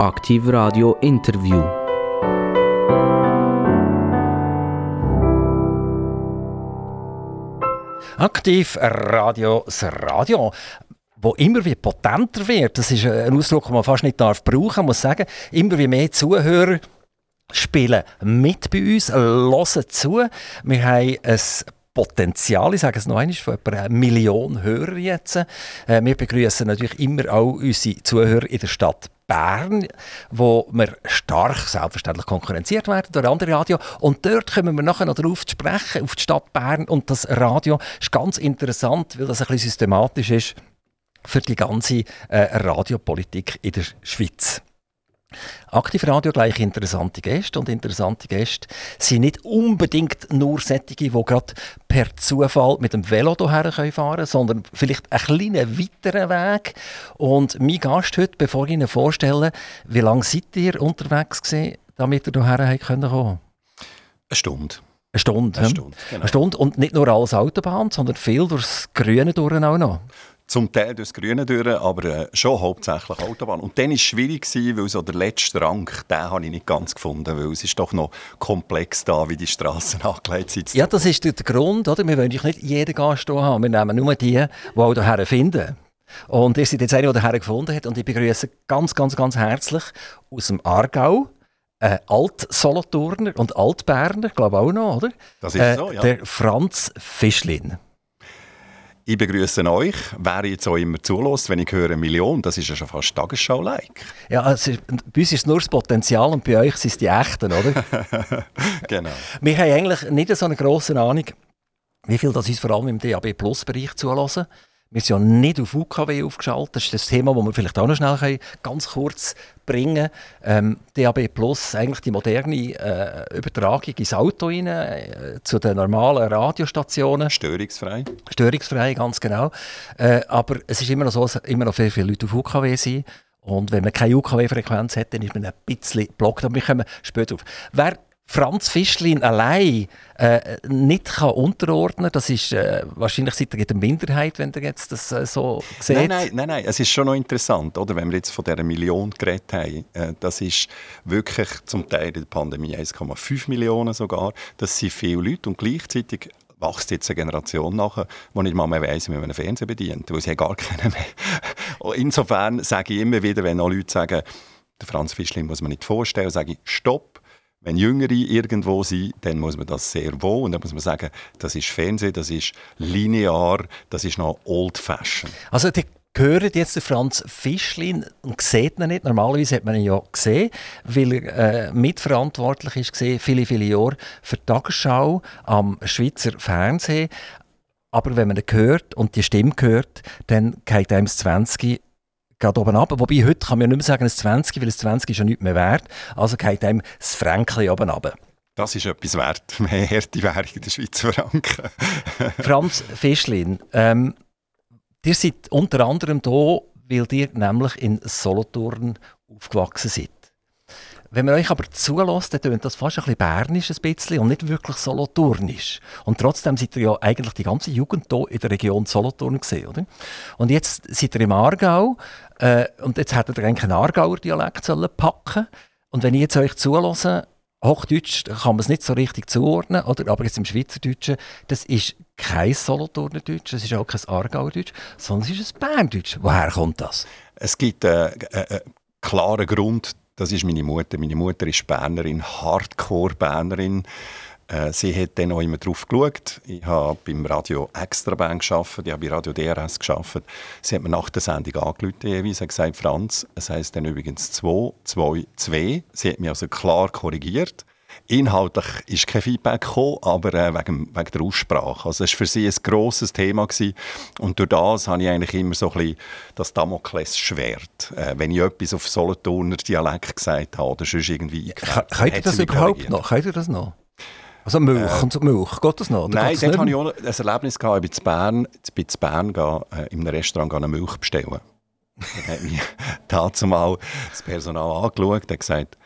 Aktiv Radio Interview. Aktiv Radio, das Radio, wo immer wie potenter wird. Das ist ein Ausdruck, den man fast nicht darf brauchen. Man muss sagen, immer wie mehr Zuhörer spielen mit bei uns, hören zu. Wir haben ein Potenzial, ich sage es noch einmal, von etwa einer Million Hörer jetzt. Äh, wir begrüßen natürlich immer auch unsere Zuhörer in der Stadt Bern, wo wir stark selbstverständlich konkurrenziert werden durch andere Radio. Und dort kommen wir nachher noch darauf zu sprechen, auf die Stadt Bern. Und das Radio ist ganz interessant, weil das ein bisschen systematisch ist für die ganze äh, Radiopolitik in der Schweiz. Aktivradio gleich interessante Gäste und interessante Gäste sind nicht unbedingt nur solche, die gerade per Zufall mit dem Velo hierher fahren können, sondern vielleicht einen kleinen weiteren Weg. Und mein Gast heute, bevor ich ihn vorstelle, wie lange seid ihr unterwegs gewesen, damit ihr hierher kommen Eine Stunde. Eine Stunde. Eine Stunde, genau. Eine Stunde und nicht nur als Autobahn, sondern viel durchs Grüne durch auch noch. Zum Teil durchs Grüne durch, aber äh, schon hauptsächlich Autobahn. Und dann war es schwierig, weil so der letzte Rang, den habe ich nicht ganz gefunden, weil es ist doch noch komplex da, wie die Straßen angelegt sind. Ja, das ist der Grund, oder? Wir wollen nicht jeden Gast hier haben, wir nehmen nur die, die auch hierher finden. Und ihr seid jetzt einer, der hierher gefunden hat und ich begrüße ganz, ganz, ganz herzlich aus dem Aargau, äh, Alt-Solothurner und Alt-Berner, glaube ich auch noch, oder? Das ist äh, so, ja. Der Franz Fischlin. Ich begrüße euch. Wer jetzt auch immer zulässt, wenn ich höre Million, das ist ja schon fast Tagesschau-like. Ja, also, bei uns ist nur das Potenzial und bei euch sind es die Echten, oder? genau. Wir haben eigentlich nicht so eine grosse Ahnung, wie viel das uns vor allem im DAB-Plus-Bereich zulassen. Wir sind ja nicht auf UKW aufgeschaltet. Das ist das Thema, das wir vielleicht auch noch schnell ganz kurz bringen können. Ähm, DAB Plus, eigentlich die moderne äh, Übertragung ins Auto rein, äh, zu den normalen Radiostationen. Störungsfrei. Störungsfrei, ganz genau. Äh, aber es ist immer noch so, dass immer noch sehr viele Leute auf UKW sind. Und wenn man keine UKW-Frequenz hat, dann ist man ein bisschen blockt. Aber wir kommen später auf. Wer Franz Fischlin allein äh, nicht kann unterordnen das ist äh, wahrscheinlich in der Minderheit, wenn ihr jetzt das äh, so seht. Nein, nein, nein, nein, es ist schon noch interessant, oder? wenn wir jetzt von dieser Million geredet haben. Äh, das ist wirklich zum Teil in der Pandemie 1,5 Millionen sogar. Das sind viele Leute und gleichzeitig wächst jetzt eine Generation nach, die nicht mal mehr weiss, wie man einen Fernseher bedient, weil sie gar keinen mehr. Insofern sage ich immer wieder, wenn auch Leute sagen, der Franz Fischlin muss man nicht vorstellen, sage ich, stopp, wenn Jüngere irgendwo sind, dann muss man das sehr wohl und dann muss man sagen, das ist Fernsehen, das ist linear, das ist noch old-fashioned. Also die hören jetzt den Franz Fischlin und sieht ihn nicht. Normalerweise hat man ihn ja gesehen, weil er äh, mitverantwortlich ist viele, viele Jahre für die Tagesschau am Schweizer Fernsehen. Aber wenn man ihn hört und die Stimme hört, dann geht einem das 20 geht oben ab. Wobei heute kann man ja nicht mehr sagen, ein 20, weil ein 20 ist ja nicht mehr wert. Also geht einem das Fränkchen oben ab. Das ist etwas wert. Mehr harte Währung in der Schweizer Franken. Franz Fischlin, ähm, ihr seid unter anderem hier, weil ihr nämlich in Solothurn aufgewachsen seid. Wenn man euch aber zulässt, dann tönt das fast ein bisschen bernisch ein bisschen und nicht wirklich solothurnisch. Und trotzdem seid ihr ja eigentlich die ganze Jugend hier in der Region Solothurn gesehen, oder? Und jetzt seid ihr im Aargau äh, und jetzt hättet ihr eigentlich einen Aargauer Dialekt sollen packen Und wenn ich jetzt euch zulasse, Hochdeutsch kann man es nicht so richtig zuordnen, oder? aber jetzt im Schweizerdeutschen, das ist kein Solothurner Deutsch, das ist auch kein Aargauer Deutsch, sondern es ist ein Berndeutsch. Woher kommt das? Es gibt einen äh, äh, klaren Grund das ist meine Mutter. Meine Mutter ist Bernerin, Hardcore-Bernerin. Äh, sie hat dann auch immer drauf geschaut. Ich habe beim Radio Extraband gearbeitet, ich habe bei Radio DRS gearbeitet. Sie hat mir nach der Sendung angerufen und gesagt, Franz, es heisst dann übrigens 2, 2, 2. Sie hat mich also klar korrigiert. Inhaltlich ist kein Feedback gekommen, aber äh, wegen, wegen der Aussprache. Also es war für sie ein grosses Thema. Gewesen. Und durch das habe ich eigentlich immer so ein bisschen das Damoklesschwert. Äh, wenn ich etwas auf Solothurner Dialekt gesagt habe oder sonst irgendwie... Könnt ihr das überhaupt noch? Könnt ihr das noch? Also Milch äh, und Milch, geht das noch? Nein, dort hatte ich auch ein Erlebnis, gehabt, ich bin zu Bern, ich bin zu Bern gehen, äh, in einem Restaurant eine Milch bestellen. Dann hat mich dazu mal das Personal angeschaut und gesagt,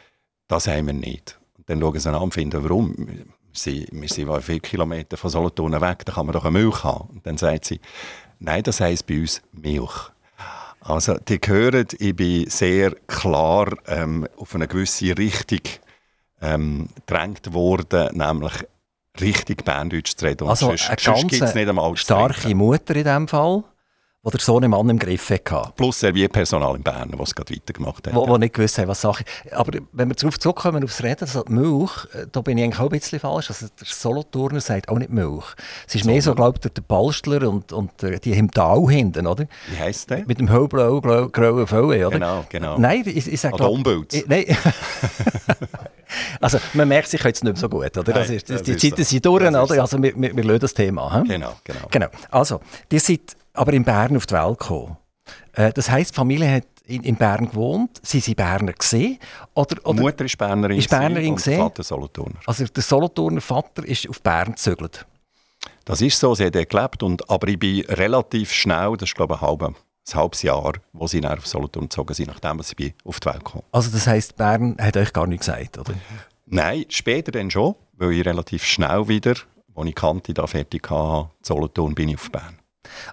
das haben wir nicht. Dann schauen sie an und finden, warum. Wir sind, wir sind viele Kilometer von Solothurn weg, da kann man doch eine Milch haben. Und dann sagt sie, nein, das heisst bei uns Milch. Also, die hören, ich bin sehr klar ähm, auf eine gewisse Richtung ähm, gedrängt worden, nämlich richtig Berndeutsch zu reden. Und Also sonst, eine sonst gibt's ganz nicht einmal starke. Mutter in diesem Fall, die der Sohn im Mann im Griff hatte. Plus Servierpersonal in Bern, das es gerade weitergemacht hat. Wo, wo nicht gewusst haben, was Sache ist. Aber wenn wir darauf zurückkommen, aufs Reden, also die Milch, äh, da bin ich eigentlich auch ein bisschen falsch. Also der Solothurner sagt auch nicht Milch. Es ist mehr so, glaube ich, der, der Balstler und, und der, die im Tal hinten, oder? Wie heisst der? Mit dem hellblau, grau- grauen Fell, oder? Genau, genau. Nein, ich, ich sage Oder Umbild. Nein. also man merkt sich jetzt nicht mehr so gut, oder? Nein, ist, die Zeiten so. sind durch, oder? so. Also wir, wir, wir lösen das Thema. Hm? Genau, genau. Genau. Also, ihr seid aber in Bern auf die Welt gekommen. Äh, das heisst, die Familie hat in, in Bern gewohnt. Sie sind Berner gesehen oder, Die oder Mutter ist Bernerin, Ist Bernerin und der Vater Solothurner. also der Solothurner Vater ist auf Bern gezügelt. Das ist so, sie hat dort gelebt, und, aber ich bin relativ schnell, das ist glaube ich ein, halbe, ein halbes Jahr, wo sie auf Solothurn gezogen sind, nachdem bin auf die Welt kam. Also das heisst, Bern hat euch gar nichts gesagt, oder? Nein, später dann schon, weil ich relativ schnell wieder, als ich Kante da fertig hatte, Solothurn bin ich auf Bern.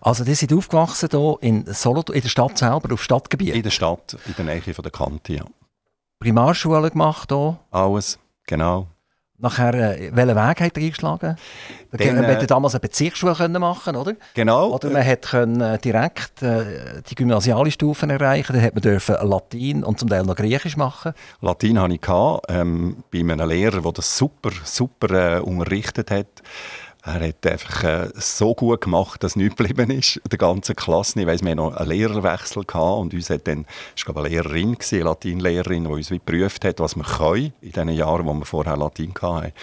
Also die sind aufgewachsen hier in Solothurn, in der Stadt selber, auf Stadtgebiet. In der Stadt, in der Nähe von der Kante, ja. Primarschule gemacht hier. Alles, genau. Nachher, äh, welchen Weg hat er eingeschlagen? Dann, man äh, hätte damals eine Bezirksschule machen oder? Genau. Oder man hätte können, äh, direkt äh, die gymnasiale Stufen erreichen. Dann hätte man dürfen Latein und zum Teil noch Griechisch machen. Latein hatte ich ähm, bei einem Lehrer, der das super, super äh, unterrichtet hat. Er hat einfach äh, so gut gemacht, dass nichts geblieben ist, der ganzen Klasse. Ich weiss, wir hatten noch einen Lehrerwechsel gehabt und uns hat dann, ich glaube, eine Lehrerin, gewesen, eine Latinlehrerin, die uns geprüft hat, was wir können in den Jahren, wo wir vorher Latin hatten.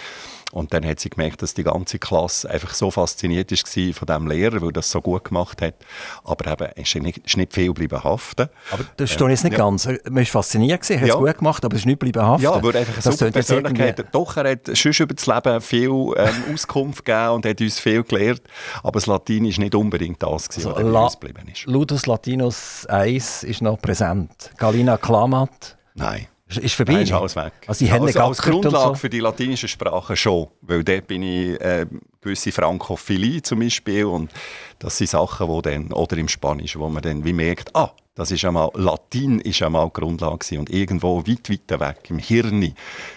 Und dann hat sie gemerkt, dass die ganze Klasse einfach so fasziniert war von diesem Lehrer, weil das so gut gemacht hat. Aber eben, es ist nicht, nicht viel geblieben haften. Aber das steht jetzt nicht ja. ganz. Man war fasziniert, gewesen, hat es Ja. gut gemacht, aber es ist nicht bleiben haften. Ja, weil einfach eine super Persönlichkeit. Doch, er hat schon über das Leben viel ähm, Auskunft gegeben und hat uns viel gelehrt. Aber das Latein war nicht unbedingt das, gewesen, Also was La- geblieben ist. Ludus Latinus 1 ist noch präsent. Galina Klamat Nein. Ist, ist vorbei. Nein, ist alles weg. Also die Hände also als Grundlage so. für die latinische Sprache schon. Weil dort bin ich äh, gewisse Frankophilie zum Beispiel und das sind Sachen, wo dann, oder im Spanischen, wo man dann wie merkt, ah, das ist einmal, Latin ist einmal die Grundlage gewesen. und irgendwo weit, weit weg im Hirn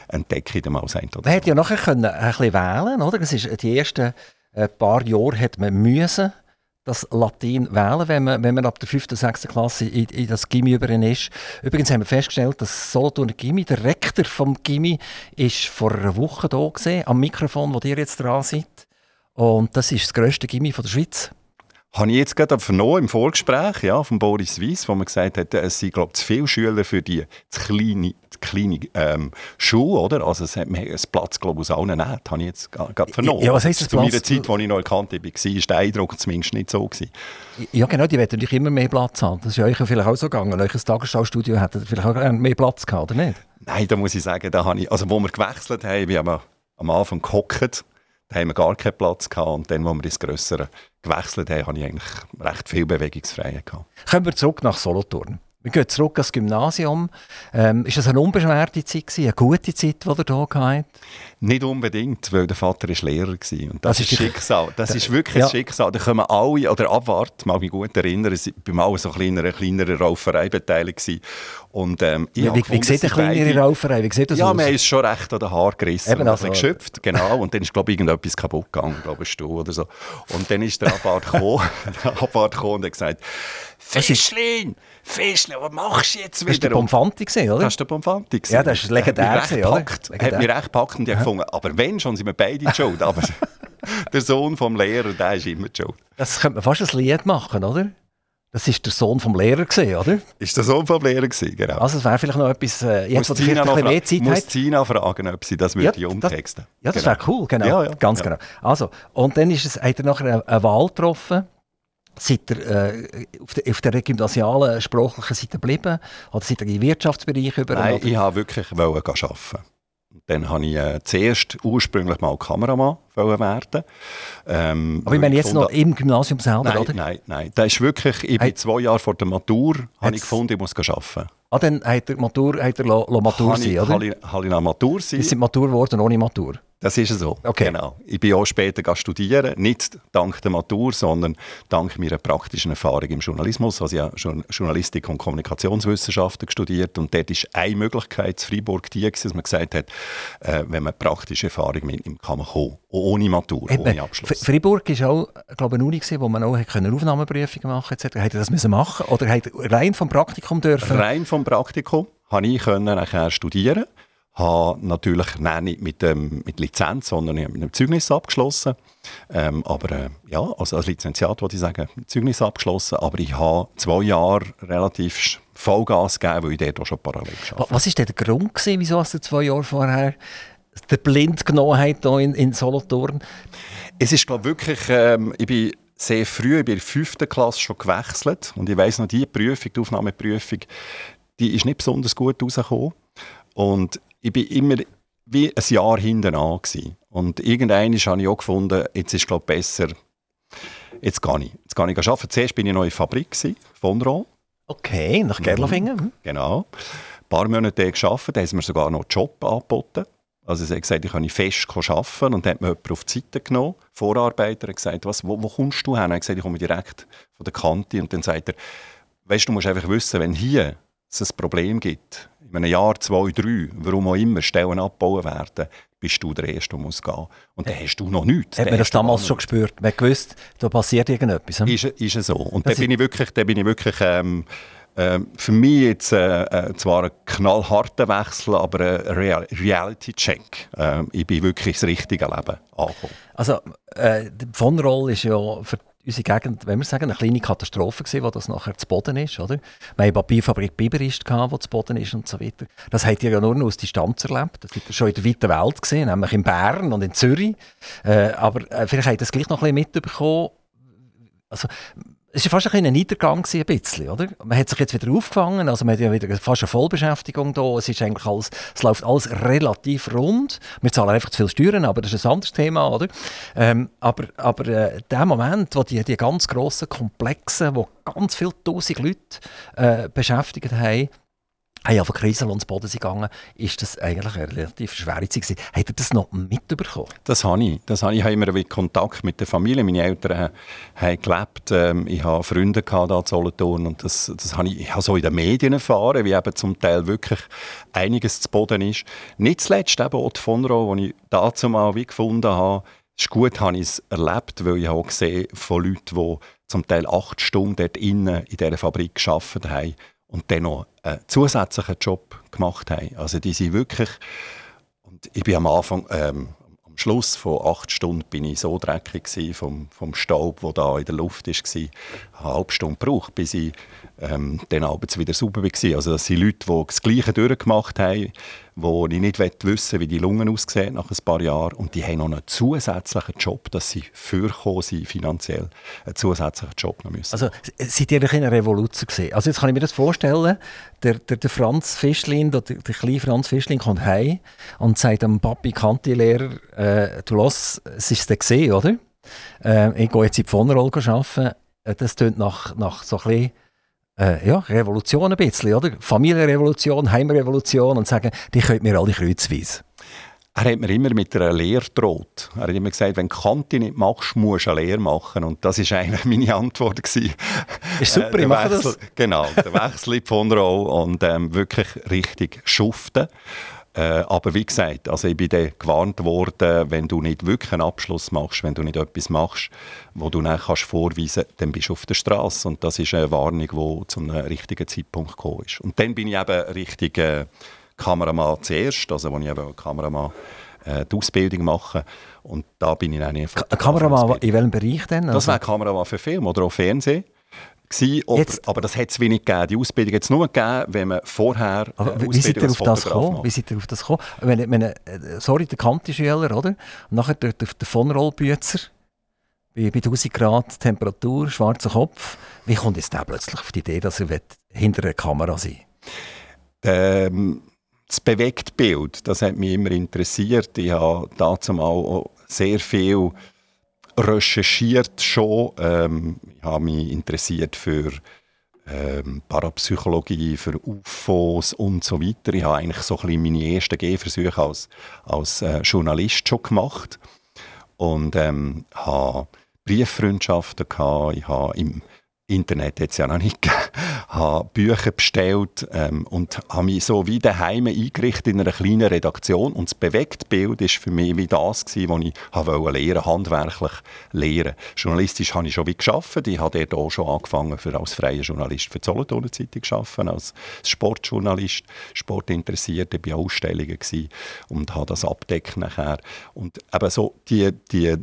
entdecke ich dann mal oder Man hätte ja nachher können ein bisschen wählen, oder? Das ist die ersten äh, paar Jahre hat man müssen das Latein wählen, wenn man, wenn man ab der 5. oder 6. Klasse in, in das Gimmi über ist. Übrigens haben wir festgestellt, dass Solothurner Gimmi, der Rektor vom Gimmi, ist vor einer Woche da gewesen, am Mikrofon, wo ihr jetzt dran seid. Und das ist das grösste Gimmi der Schweiz. Habe ich jetzt gerade vernommen im Vorgespräch ja, von Boris Weiss, wo man gesagt hat, es sind glaube ich, zu viele Schüler für die zu kleine, kleine ähm, Schule, oder? Also es hat es Platz glaube ich, aus allen nicht, habe ich jetzt gerade vernommen. Ja, was heisst das Zu meiner? Zeit, als ich noch erkannt habe, war war der Eindruck zumindest nicht so. Gewesen. Ja genau, die wollen natürlich immer mehr Platz haben. Das ist ja euch vielleicht auch so gegangen. Euch Tagesschau-Studio hätte vielleicht auch gerne mehr Platz gehabt, oder nicht? Nein, da muss ich sagen, da habe ich, also wo wir gewechselt haben, wir haben am Anfang gehockt, da haben wir gar keinen Platz gehabt und dann, wo wir ins Grössere gewechselt haben, habe ich eigentlich recht viel Bewegungsfreiheit gehabt. Kommen wir zurück nach Solothurn. Wir gehen zurück ans Gymnasium. Ähm, ist das eine unbeschwerte Zeit, gewesen, eine gute Zeit, die ihr hier hattet? Nicht unbedingt, weil der Vater ist Lehrer war. Und das, Das ist ist Schicksal. Das ist wirklich Ja. ein Schicksal. Da kommen alle, oder Abwart, mag mich gut erinnern, ich war bei mal so kleiner, kleinere Rauferei beteiligt. Und, ähm, ich Wie, wie, wie gefunden, sieht eine sie beide- kleinere Rauferei? Wie sieht das Ja, aus? haben uns schon recht an den Haar gerissen Eben, also- also, geschöpft, genau. Und dann ist, glaube ich, irgendetwas kaputt gegangen, ich glaube, Stuhl oder so. Und dann ist der Abwart gekommen, der Abwart gekommen und hat gesagt, Fischlin, Fischlin, was machst du jetzt das war der wieder? Gewesen, oder? das war der gewesen. Ja, das ist legendär Hat mich recht gepackt. Hat mich recht gepackt und ich habe gefunden, aber wenn schon, sind wir beide die schuld. Aber der Sohn vom Lehrer, der ist immer die schuld. Das könnte man fast ein Lied machen, oder? Das war der Sohn vom Lehrer, gewesen, oder? Ist der Sohn vom Lehrer gewesen, genau. Also es wäre vielleicht noch etwas, äh, jetzt wo muss vielleicht ein noch mehr Zeit muss habt. Tina fragen, ob sie das Ja, umtexten Ja, das Genau. wäre cool, genau. Ja, ja, Ganz genau. Also, und dann ist es, hat er nachher eine, eine Wahl getroffen. Seid ihr äh, auf, der, auf der gymnasialen sprachlichen Seite geblieben? Oder seid ihr in den Wirtschaftsbereich über? Nein, oder? ich wollte wirklich arbeiten. Dann habe ich äh, zuerst ursprünglich mal Kameramann wollen werden. Ähm, Aber ich meine jetzt noch im Gymnasium selber, Nein, oder? nein, nein. Das ist wirklich, ich bin Hey. zwei Jahre vor der Matur, habe ich gefunden, ich muss arbeiten. Ah, dann hat er Matur, hat er lo, lo Matur sein, oder? habe ich, habe ich Matur sein. Sie sind Matur geworden ohne Matur. Das ist so. Okay. Genau. Ich bin auch später studieren, nicht dank der Matur, sondern dank meiner praktischen Erfahrung im Journalismus. Also ich habe Journalistik und Kommunikationswissenschaften studiert und dort ist eine Möglichkeit in Freiburg die, dass man gesagt hat, äh, wenn man praktische Erfahrung mitnimmt, kann man kommen. Ohne Matur, Eben. ohne Abschluss. Freiburg war auch, glaube ich, eine Uni, wo man auch Aufnahmeprüfungen machen konnte. Hätte das müssen machen Oder hat rein vom Praktikum dürfen? Rein vom Praktikum konnte ich nachher studieren habe natürlich nicht mit, ähm, mit Lizenz, sondern ich habe mit einem Zeugnis abgeschlossen. Ähm, aber äh, ja, also als Lizenziat wollte ich sagen, Zeugnis abgeschlossen. Aber ich habe zwei Jahre relativ Vollgas gegeben, weil ich dort auch schon parallel geschafft Was war denn der Grund, gewesen, wieso du zwei Jahre vorher den Blind genommen hast hier in, in Solothurn? Es ist glaube wirklich, ähm, ich bin sehr früh, ich bin in der fünften Klasse schon gewechselt und ich weiss noch, die Prüfung, die Aufnahmeprüfung, die ist nicht besonders gut rausgekommen. Und ich bin immer wie ein Jahr hinten an. Gewesen. Und irgendwann habe ich auch gefunden, jetzt ist es besser, jetzt gehe ich. Jetzt gehe ich arbeiten. Zuerst war ich noch in der Fabrik, von Ron. Okay, nach Gerlafingen. Mhm. Genau. Ein paar Monate gearbeitet, da haben sie mir sogar noch einen Job angeboten. Also sie hat gesagt, ich kann fest arbeiten und dann hat mir jemand auf die Seite genommen, Vorarbeiter, hat gesagt, was, wo, wo kommst du her? Er hat gesagt, ich komme direkt von der Kante und dann sagt er, weißt du, musst einfach wissen, wenn hier es ein Problem gibt, in einem Jahr, zwei, drei, warum auch immer, Stellen abbauen werden, bist du der Erste, der muss gehen. Und dann hast du noch nichts. Hat man das damals schon gespürt? Man gewusst, da passiert irgendetwas? Hm? Ist, ist es so. Und da bin ich wirklich, da bin ich wirklich ähm, äh, für mich jetzt äh, äh, zwar ein knallharter Wechsel, aber ein Real Reality-Check. Äh, ich bin wirklich ins richtige Leben angekommen. Also, äh, von Roll ist ja für unsere Gegend, wenn wir sagen, eine kleine Katastrophe gewesen, wo das nachher zu Boden ist, oder? Wir haben Papierfabrik Biberist gehabt, wo zu Boden ist und so weiter. Das habt ihr ja nur noch aus Distanz erlebt. Das habt ihr schon in der weiten Welt gesehen, nämlich in Bern und in Zürich. Äh, aber äh, vielleicht habt ihr das gleich noch ein bisschen mitbekommen. Also, es war fast ein, ein Niedergang, ein bisschen, oder? Man hat sich jetzt wieder aufgefangen, also man hat ja wieder fast eine Vollbeschäftigung da. Es, ist eigentlich alles, es läuft alles relativ rund. Wir zahlen einfach zu viel Steuern, aber das ist ein anderes Thema, oder? Ähm, aber aber äh, der Moment, wo die, die ganz grossen Komplexe, wo ganz viele tausend Leute äh, beschäftigt haben, haben ja von Krisel und Boden gegangen, ist das eigentlich eine relativ schwere Zeit gewesen. Hat er das noch mitbekommen? Das habe ich. Das habe ich. ich habe immer Kontakt mit der Familie. Meine Eltern haben gelebt. Ähm, ich habe Freunde gehabt, da in Solothurn und das, das habe ich, ich habe so in den Medien erfahren, wie eben zum Teil wirklich einiges zu Boden ist. Nicht zuletzt eben auch die Vonro, die ich dazu mal wie gefunden habe. Es ist gut, habe ich es erlebt, weil ich auch gesehen von Leuten, die zum Teil acht Stunden dort innen in dieser Fabrik gearbeitet haben und dann noch einen zusätzlichen Job gemacht haben. Also die sind wirklich, und ich bin am Anfang, ähm, am Schluss von acht Stunden bin ich so dreckig vom, vom Staub, der da in der Luft war, eine halbe Stunde gebraucht, bis ich ähm, dann abends wieder sauber war. Also das sind Leute, die das Gleiche durchgemacht haben, wo ich nicht wissen wie die Lungen aussehen nach ein paar Jahren. Und die haben noch einen zusätzlichen Job, dass sie vorkommen sind, finanziell einen zusätzlichen Job noch müssen. Also seid ihr eine Revolution gesehen? Also jetzt kann ich mir das vorstellen, der, der, der Franz Fischlin, der, der kleine Franz Fischlin kommt heim und sagt dem Papi Kanti-Lehrer, äh, du lass, es ist es gesehen, oder? Äh, ich gehe jetzt in die Pfannenrolle arbeiten. Äh, das klingt nach, nach so ein bisschen äh, ja, Revolution ein bisschen, oder? Familienrevolution, Heimrevolution und sagen, die könnt mir alle kreuzweise. Er hat mir immer mit einer Lehre gedroht. Er hat immer gesagt, wenn du Kante nicht machst, musst du eine Lehre machen. Und das war eigentlich meine Antwort. Gewesen. Ist super, äh, ich mache das. Genau, der Wechsel von Rolle und ähm, wirklich richtig schuften. Äh, aber wie gesagt, also ich bin dann gewarnt worden, wenn du nicht wirklich einen Abschluss machst, wenn du nicht etwas machst, wo du dann kannst vorweisen kannst, dann bist du auf der Straße. Und das ist eine Warnung, die zu einem richtigen Zeitpunkt gekommen ist. Und dann bin ich eben richtig äh, Kameramann zuerst, also als ich eben Kameramann äh, die Ausbildung mache. Und da bin ich dann einfach... Kameramann in welchem Bereich denn? Das wäre Kameramann für Film oder auch Fernsehen gewesen, aber, aber das hat es wenig gegeben. Die Ausbildung hat es nur gegeben, wenn man vorher äh, aber wie seid ihr auf das gekommen? Wie seid ihr auf das gekommen? Wenn, wenn, äh, sorry, der Kanti-Schüler, oder? Und nachher der, der, der von Rollbüzer, bei, bei 1000 Grad Temperatur, schwarzer Kopf. Wie kommt jetzt der plötzlich auf die Idee, dass er hinter der Kamera sein ähm, Das bewegte Bild, das hat mich immer interessiert. Ich habe dazu mal sehr viel recherchiert schon. Ähm, ich habe mich interessiert für ähm, Parapsychologie, für UFOs und so weiter. Ich habe eigentlich so ein bisschen meine ersten Gehversuche als, als äh, Journalist schon gemacht und ähm, habe Brieffreundschaften gehabt. Ich habe im Internet jetzt ja noch nicht gegeben, habe Bücher bestellt ähm, und habe mich so wie daheim eingerichtet in einer kleinen Redaktion und das bewegte Bild ist für mich wie das gewesen, was ich habe lernen, handwerklich lernen. Journalistisch habe ich schon wie geschafft. Ich habe dort auch schon angefangen für als freier Journalist für die Solothurner Zeitung arbeiten, als Sportjournalist, sportinteressiert, ich war Ausstellungen gewesen und habe das abdeckt nachher und eben so die die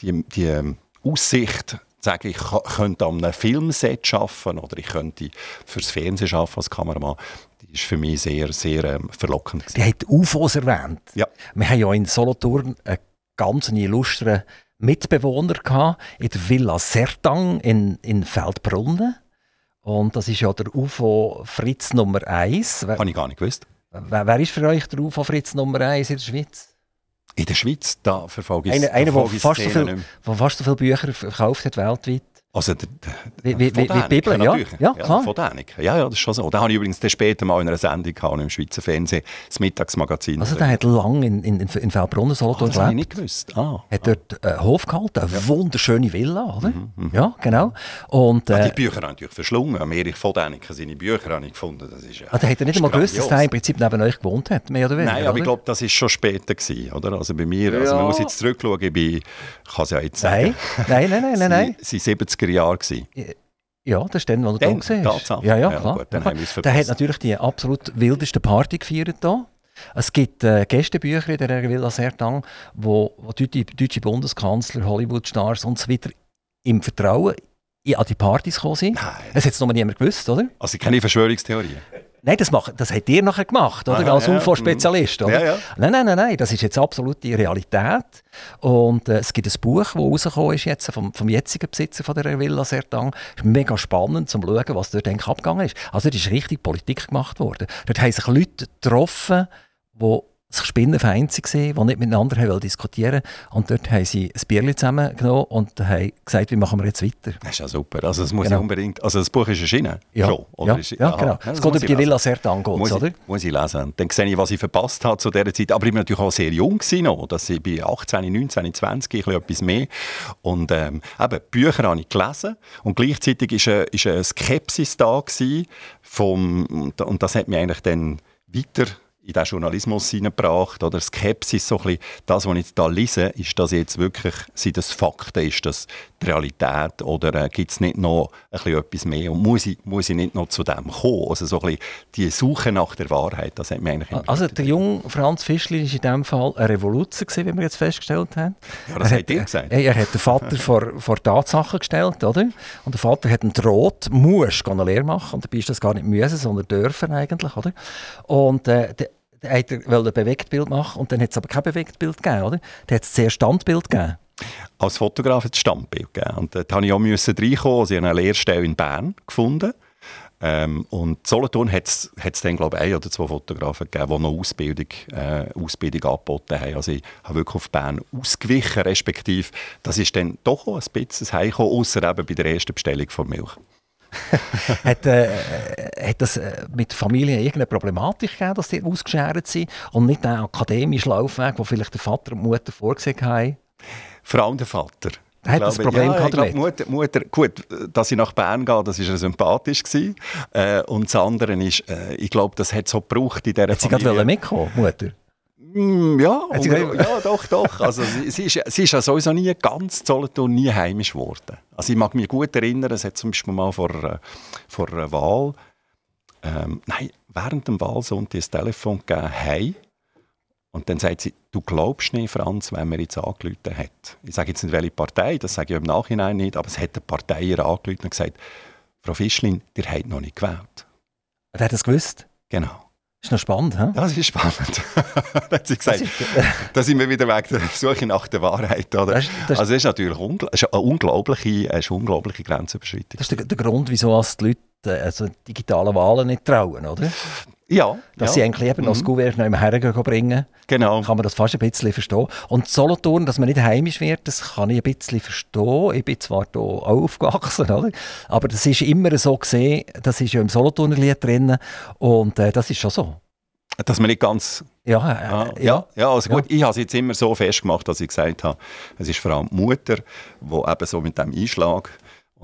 die, die Aussicht sagen, ich könnte an einem Filmset arbeiten oder ich könnte fürs Fernsehen arbeiten als Kameramann, das ist für mich sehr, sehr ähm, verlockend. Die hat UFOs erwähnt. Ja. Wir haben ja in Solothurn einen ganz illustren Mitbewohner gehabt, in der Villa Sertang in, in Feldbrunnen. Und das ist ja der UFO Fritz Nummer 1. Habe ich gar nicht gewusst. Wer, wer ist für euch der UFO Fritz Nummer 1 in der Schweiz? In der Schweiz, da verfolge ich Einer, einer der fast, so viel, fast so viele Bücher verkauft hat weltweit. Also, der, wie, wie, wie, die Bibel, ja. Ja, klar. von Dänik. Ja, ja, das ist schon so. Da habe ich übrigens später mal in einer Sendung gehabt, im Schweizer Fernsehen, das Mittagsmagazin. Also der hat lange in, in, in Feldbrunnen so ah, Das habe ich nicht gewusst. Ah, hat dort einen Hof gehalten, eine ja. wunderschöne Villa, oder? Mhm, mh. Ja, genau. Und, äh, ja, die Bücher haben natürlich verschlungen. Erich von Däniken, seine Bücher habe ich gefunden. Das ist, ja, also, hat er nicht einmal gewusst, dass er im Prinzip neben euch gewohnt hat, mehr oder weniger? Nein, aber oder? ich glaube, das war schon später gewesen, oder? Also bei mir, also man muss jetzt zurückschauen, ich, ich kann es ja jetzt sagen. Nein, nein, nein, nein. nein. Sie, sie 70er Jahre gewesen. Ja, das ist dann, als er da war. Ja, ja, klar. Ja, gut, der hat natürlich die absolut wildesten Party gefeiert hier. Es gibt äh, Gästebücher in der Villa Sertang, wo, wo die deutsche Bundeskanzler, Hollywood-Stars und so weiter im Vertrauen an die Partys gekommen sind. Nein. Das hat es noch niemand gewusst, oder? Also keine Verschwörungstheorien? Nein, das, macht, das habt ihr nachher gemacht, oder? Aha, als ja, UFO-Spezialist, oder? Ja, ja. Nein, nein, nein, nein, das ist jetzt absolut die Realität. Und äh, es gibt ein Buch, das rausgekommen ist jetzt vom, vom jetzigen Besitzer von der Villa Sertang. Es ist mega spannend, um zu schauen, was dort eigentlich abgegangen ist. Also dort ist richtig Politik gemacht worden. Dort haben sich Leute getroffen, die sich Spinnenfeind waren, die nicht miteinander diskutieren Und dort haben sie ein Bierchen zusammengenommen und haben gesagt, wie machen wir jetzt weiter. Das ist ja super. Also das muss genau. ich unbedingt... Also das Buch ist erschienen? Ja, Schon, ja, ist, ja genau. Es geht über die Villa Sertan, muss oder? Ich, muss ich lesen. Dann sehe ich, was ich verpasst habe zu dieser Zeit. Aber ich war natürlich auch sehr jung. Noch. Das ich bei 18, 19, 20, ein etwas mehr. Und ähm, eben, Bücher habe ich gelesen. Und gleichzeitig war eine, eine Skepsis da gewesen vom, und das hat mich eigentlich dann weiter in den Journalismus hineingebracht, oder Skepsis, so ein bisschen, das, was ich jetzt hier lese, ist das jetzt wirklich, sind das Fakten, ist das die Realität oder äh, gibt es nicht noch ein bisschen etwas mehr und muss ich, muss ich nicht noch zu dem kommen? Also so ein bisschen die Suche nach der Wahrheit, das hat mir eigentlich Also der junge Franz Fischli war in diesem Fall eine Revolution, gewesen, wie wir jetzt festgestellt haben. Ja, das er hat ihr gesagt. Er, er hat den Vater vor, vor Tatsachen gestellt, oder? Und der Vater hat ihm droht, musst eine Lehre machen und dabei ist das gar nicht müssen, sondern dürfen eigentlich, oder? Und äh, hat er ein Bewegtbild machen und dann hat es aber kein Bewegtbild gegeben, oder? Dann hat es zuerst Standbild gegeben. Als Fotograf hat es Standbild gegeben. Und dort musste ich auch reinkommen. Sie haben eine Lehrstelle in Bern gefunden. Ähm, und Solothurn hat es dann, glaube ich, ein oder zwei Fotografen gegeben, die noch Ausbildung, äh, Ausbildung angeboten haben. Also ich habe wirklich auf Bern ausgewichen, respektive das ist dann doch ein bisschen ein Heimkommen, außer eben bei der ersten Bestellung von Milch. hat, äh, hat das äh, mit Familien irgendeine Problematik gegeben, dass sie ausgeschert sind und nicht der akademische Laufweg, den vielleicht der Vater und die Mutter vorgesehen haben? Vor allem der Vater. Er hat das Problem ja, gehabt damit? Mutter, Mutter, gut, dass ich nach Bern gehe, das war sympathisch. Gewesen. Äh, und das andere ist, äh, ich glaube, das hat so gebraucht in dieser hat Familie. Sie gerade mitkommen, Mutter? Mm, ja, und, ja, doch, doch. Also, sie, sie, ist, sie ist ja sowieso nie ganz Solothurn, nie heimisch geworden. Also ich mag mich gut erinnern, es hat zum Beispiel mal vor, äh, vor einer Wahl, ähm, nein, während dem Wahlsonntag ein Telefon gegeben, hey, und dann sagt sie, du glaubst nicht, Franz, wenn man jetzt angerufen hat. Ich sage jetzt nicht, welche Partei, das sage ich im Nachhinein nicht, aber es hat eine Partei angerufen und gesagt, Frau Fischlin, ihr habt noch nicht gewählt. Wer hat das gewusst? Genau. Ist noch spannend, hä? Das ist spannend. da hat sie gesagt, da sind wir wieder weg der Suche nach der Wahrheit. Oder? Das, das also das ist natürlich ungl ist eine unglaubliche, eine unglaubliche Grenzüberschreitung. Das ist der, der Grund, wieso die Leute also digitalen Wahlen nicht trauen, oder? Ja. Dass ja. sie eigentlich eben mhm. noch das Gouverne noch im Herren bringen. Genau. Kann man das fast ein bisschen verstehen. Und Solothurn, dass man nicht heimisch wird, das kann ich ein bisschen verstehen. Ich bin zwar hier auch aufgewachsen, oder? aber das ist immer so gesehen, das ist ja im Solothurner Lied drin und äh, das ist schon so. Dass man nicht ganz... Ja, äh, ah, ja, ja, also gut, ja. ich habe es jetzt immer so festgemacht, dass ich gesagt habe, es ist vor allem die Mutter, die eben so mit dem Einschlag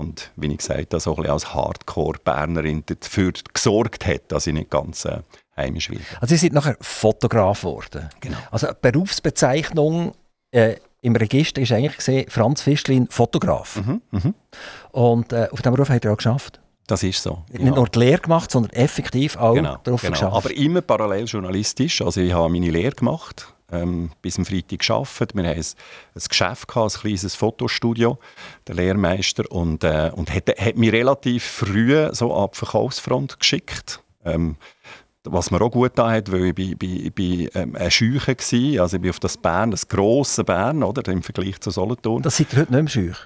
und wie ich gesagt habe, so ein als Hardcore-Bernerin dafür gesorgt hat, dass ich nicht ganz äh, heimisch werde. Also Sie sind nachher Fotograf geworden. Genau. Also Berufsbezeichnung äh, im Register ist eigentlich gesehen, Franz Fischlin, Fotograf. Mhm, mh. Und äh, auf diesem Beruf hat er auch geschafft. Das ist so. Nicht ja. nur die Lehre gemacht, sondern effektiv auch genau, darauf genau. geschafft. Aber immer parallel journalistisch. Also ich habe meine Lehre gemacht, ähm, bis am Freitag gearbeitet. Wir hatten ein, ein Geschäft, gehabt, ein kleines Fotostudio, der Lehrmeister, und, äh, und hat, hat mich relativ früh so ab Verkaufsfront geschickt. Ähm, was mir auch gut da hat, weil ich bei, bei, ähm, ein Scheuche war, also ich bin auf das Bern, das grosse Bern, oder, im Vergleich zu Solothurn. Das seid ihr heute nicht mehr Scheuch?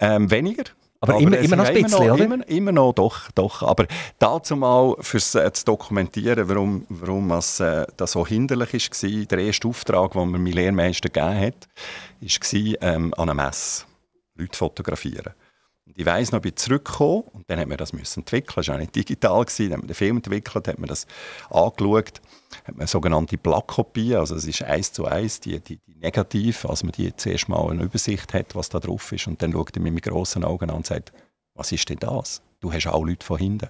Ähm, weniger. Aber, aber immer, immer noch ein bisschen, noch, oder? Immer, immer, noch, doch, doch. Aber dazu mal, fürs äh, zu dokumentieren, warum, warum es, äh, das so hinderlich war, der erste Auftrag, den mir mein Lehrmeister gegeben hat, war ähm, an einer Messe Leute fotografieren. Ich weiss noch, ich bin zurückgekommen und dann hat man das müssen entwickeln. Das war auch nicht digital, dann hat man den Film entwickelt, hat man das angeschaut, hat man sogenannte Plakopie, also es ist eins zu eins, die, die, die negativ, als man die zuerst mal eine Übersicht hat, was da drauf ist und dann schaut er mich mit grossen Augen an und sagt, was ist denn das? Du hast auch Leute von hinten.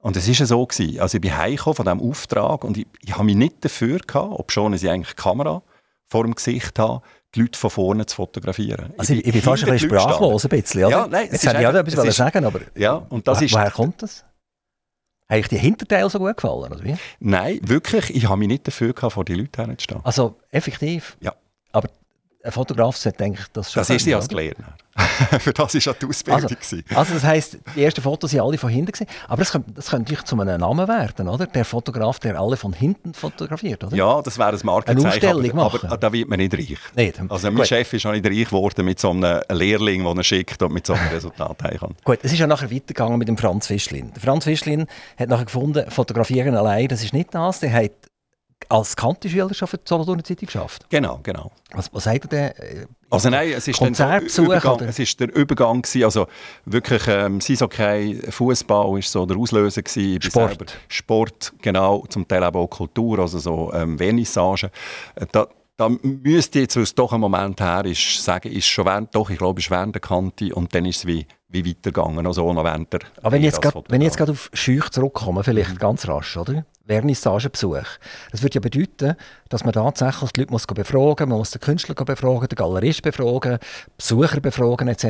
Und es war so. Gewesen. Also ich bin heimgekommen von diesem Auftrag und ich, ich habe mich nicht dafür gehabt, obwohl ich eigentlich die Kamera vor dem Gesicht habe, die Leute von vorne zu fotografieren. Also ich, ich bin fast ein bisschen sprachlos, ein bisschen, oder? Ja, nein, Jetzt hätte ich auch etwas ist, sagen aber ja, und das wo, ist, woher kommt das? Habe ich die Hinterteile so gut gefallen, oder wie? Nein, wirklich, ich habe mich nicht dafür gehabt, vor die Leute herzustehen. Also effektiv? Ja. Aber ein Fotograf sollte eigentlich das schon Das ist ja als Gelehrer. Für das war ja die Ausbildung. Also, also, das heisst, die ersten Fotos waren alle von hinten. Gewesen. Aber das könnte, das könnte natürlich zu einem Namen werden, oder? Der Fotograf, der alle von hinten fotografiert, oder? Ja, das wäre ein Markenzeichen. Eine Ausstellung aber, aber, da wird man nicht reich. Nicht. Also mein Gut. Chef ist noch nicht reich geworden mit so einem Lehrling, den er schickt und mit so einem Resultat heim kann. Gut, es ist ja nachher weitergegangen mit dem Franz Fischlin. Der Franz Fischlin hat nachher gefunden, fotografieren allein, das ist nicht das. Der hat als Kantischüler schon für die Solothurner Zeitung geschafft? Genau, genau. Was, was sagt er denn? Also nein, es ist, so Übergang, es ist der Übergang gewesen, also wirklich ähm, okay, Fußball ist so der Auslöser gewesen. Sport. Sport, genau, zum Teil auch Kultur, also so ähm, Vernissage. Äh, da, da müsste jetzt, weil es doch ein Moment her ist, sagen, ist schon während, doch, ich glaube, ist während der Kante und dann ist es wie, wie weitergegangen, also noch während der Aber wenn ich jetzt, grad, wenn ich jetzt gerade auf Scheuch zurückkomme, vielleicht mhm. ganz rasch, oder? Vernissagebesuch. Das würde ja bedeuten, dass man tatsächlich die Leute muss befragen muss, man muss den Künstler befragen, den Galerist befragen, Besucher befragen etc.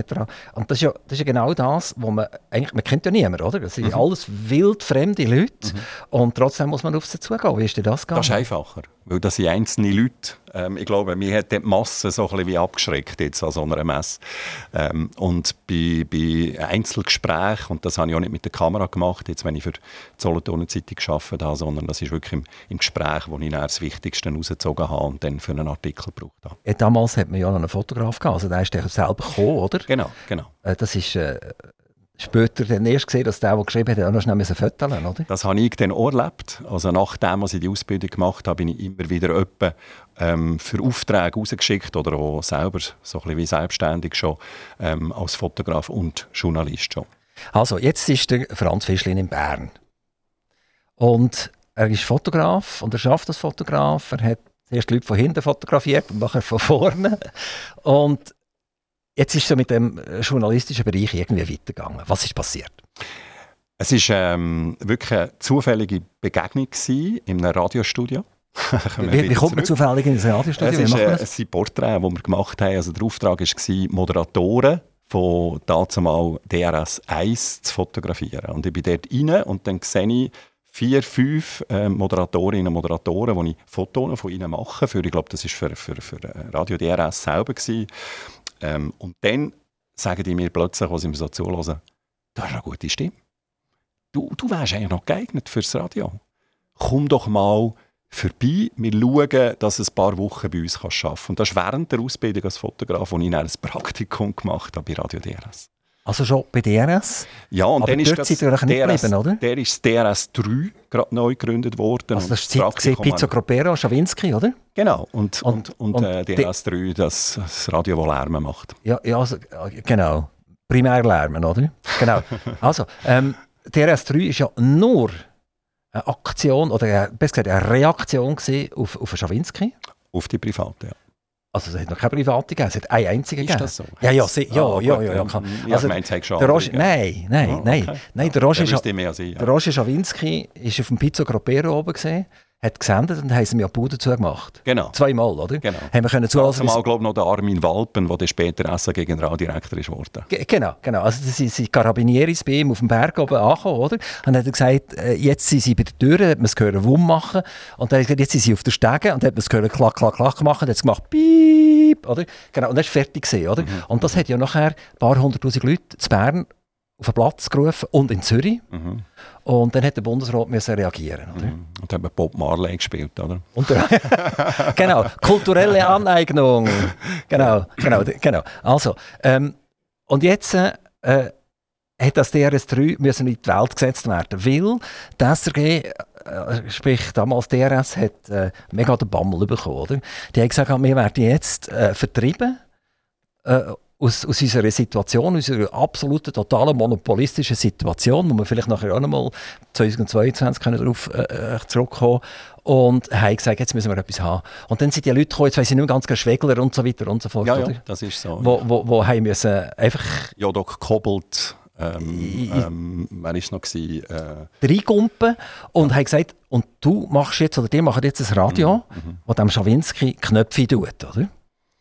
Und das ist ja, das ist ja genau das, wo man eigentlich, man kennt ja niemand, oder? Das sind mhm. alles wild fremde Leute mhm. und trotzdem muss man auf sie zugehen. Wie ist denn das gegangen? Das ist einfacher, weil das sind einzelne Leute. Ähm, ich glaube, mir hat die Masse so ein bisschen wie abgeschreckt jetzt an so einer Messe. Ähm, und bei, bei Einzelgesprächen, und das habe ich auch nicht mit der Kamera gemacht, jetzt wenn ich für die Solothurner Zeitung gearbeitet habe, sondern das ist wirklich im, im Gespräch, wo ich das Wichtigste rausgezogen habe und dann für einen Artikel gebraucht habe. Ja, damals hat man ja noch einen Fotograf gehabt, also der ist selber gekommen, oder? Genau, genau. Äh, das ist... Äh, später dann erst gesehen, dass der, der geschrieben hat, auch noch schnell Foto oder? Das habe ich dann auch erlebt. Also nachdem, ich die Ausbildung gemacht habe, bin ich immer wieder öppe, ähm, für Aufträge rausgeschickt oder auch selber, so ein bisschen wie selbstständig schon, ähm, als Fotograf und Journalist schon. Also, jetzt ist der Franz Fischlin in Bern. Und er ist Fotograf und er schafft als Fotograf. Er hat zuerst Leute von hinten fotografiert und nachher von vorne. Und jetzt ist es so mit dem journalistischen Bereich irgendwie weitergegangen. Was ist passiert? Es war ähm, wirklich eine zufällige Begegnung in einem Radiostudio. wie, wie kommt man zufällig in ein Radiostudio? Es, ist, äh, es sind Porträts, die wir gemacht haben. Also der Auftrag war, Moderatoren von dazumal DRS 1 zu fotografieren. Und ich bin dort rein und dann sehe ich vier, fünf äh, Moderatorinnen und Moderatoren, die ich Fotos von ihnen mache. Für, ich glaube, das war für, für, für äh, Radio DRS selber. Ähm, und dann sagen die mir plötzlich, was sie mir so zuhören, du hast eine gute Stimme. Du, du wärst eigentlich noch geeignet fürs Radio. Komm doch mal vorbei. Wir schauen, dass du ein paar Wochen bei uns arbeiten kannst. Und das ist während der Ausbildung als Fotograf, wo ich ein Praktikum gemacht habe bei Radio DRS. Also schon bei DRS? Ja, und Aber dann ist das DRS, geblieben, oder? Der ist DRS 3 gerade neu gegründet worden. Also das ist die Zeit gesehen, Pizzo Gropero, Schawinski, oder? Genau, und, und, Und- und, und äh, DRS 3, das, das Radio, das Lärm macht. Ja, ja also, äh, genau. Primärlärmen, oder? Genau. Also, ähm, DRS 3 ist ja nur eine Aktion, oder äh, besser gesagt eine Reaktion auf, auf Schawinski. Auf die Private, ja. Also es hat noch keine private gegeben, es hat eine einzige Ist gegeben. das so? Ja, ja, sie, ja, Ah, ja, gut, ja, ja, kann- Ich Also, also, meinte, es hätte schon Der Roger, nein, nein, nein. okay. nein der Ja, Roger, der ist, ich, ja. der Roger Schawinski ist auf dem Pizzo Gropero oben gesehen, hat gesendet und haben sie mir die Bude zugemacht. Genau. Zweimal, oder? Genau. Haben wir können zuhören, Zumal, glaube ich, noch der Armin Walpen, der dann später Radiodirektor ist geworden. Ge- Genau, genau. Also sie sind Carabinieris bei ihm auf dem Berg oben angekommen, oder? Und dann hat er gesagt, äh, jetzt sind sie bei der Tür, hat man es gehört Wumm machen. Und dann hat er gesagt, jetzt sind sie auf der Stege und dann hat man es gehört klack, klack, klack machen. Und dann hat es gemacht, piep, oder? Genau, und das war fertig gewesen, oder? Und das hat ja nachher ein paar hunderttausend Leute zu Bern auf den Platz gerufen und in Zürich. Mhm. Und dann hat der Bundesrat müssen reagieren, oder? Und haben Bob Marley gespielt, oder? Und genau, kulturelle Aneignung. Genau, genau, genau. Also, ähm, und jetzt äh, äh, hat das DRS3 müssen in die Welt gesetzt werden, weil die SRG, äh, sprich damals DRS, hat äh, mega den Bammel bekommen. Oder? Die haben gesagt, wir werden jetzt äh, vertrieben äh, aus, aus unserer Situation, aus unserer absoluten, totalen monopolistischen Situation, wo wir vielleicht nachher auch nochmal 2022 können darauf äh, äh, zurückkommen und haben gesagt, jetzt müssen wir etwas haben. Und dann sind die Leute gekommen, jetzt weiss ich nicht mehr ganz genau, Schwegler und so weiter und so fort, Ja, ja, das ist so. Wo, wo, wo haben müssen einfach Jodok Kobold, ähm, ähm, wer war noch? Gewesen? Äh, reingumpen und haben gesagt, und du machst jetzt, oder die machen jetzt ein Radio, wo dem Schawinski Knöpfe tut, oder?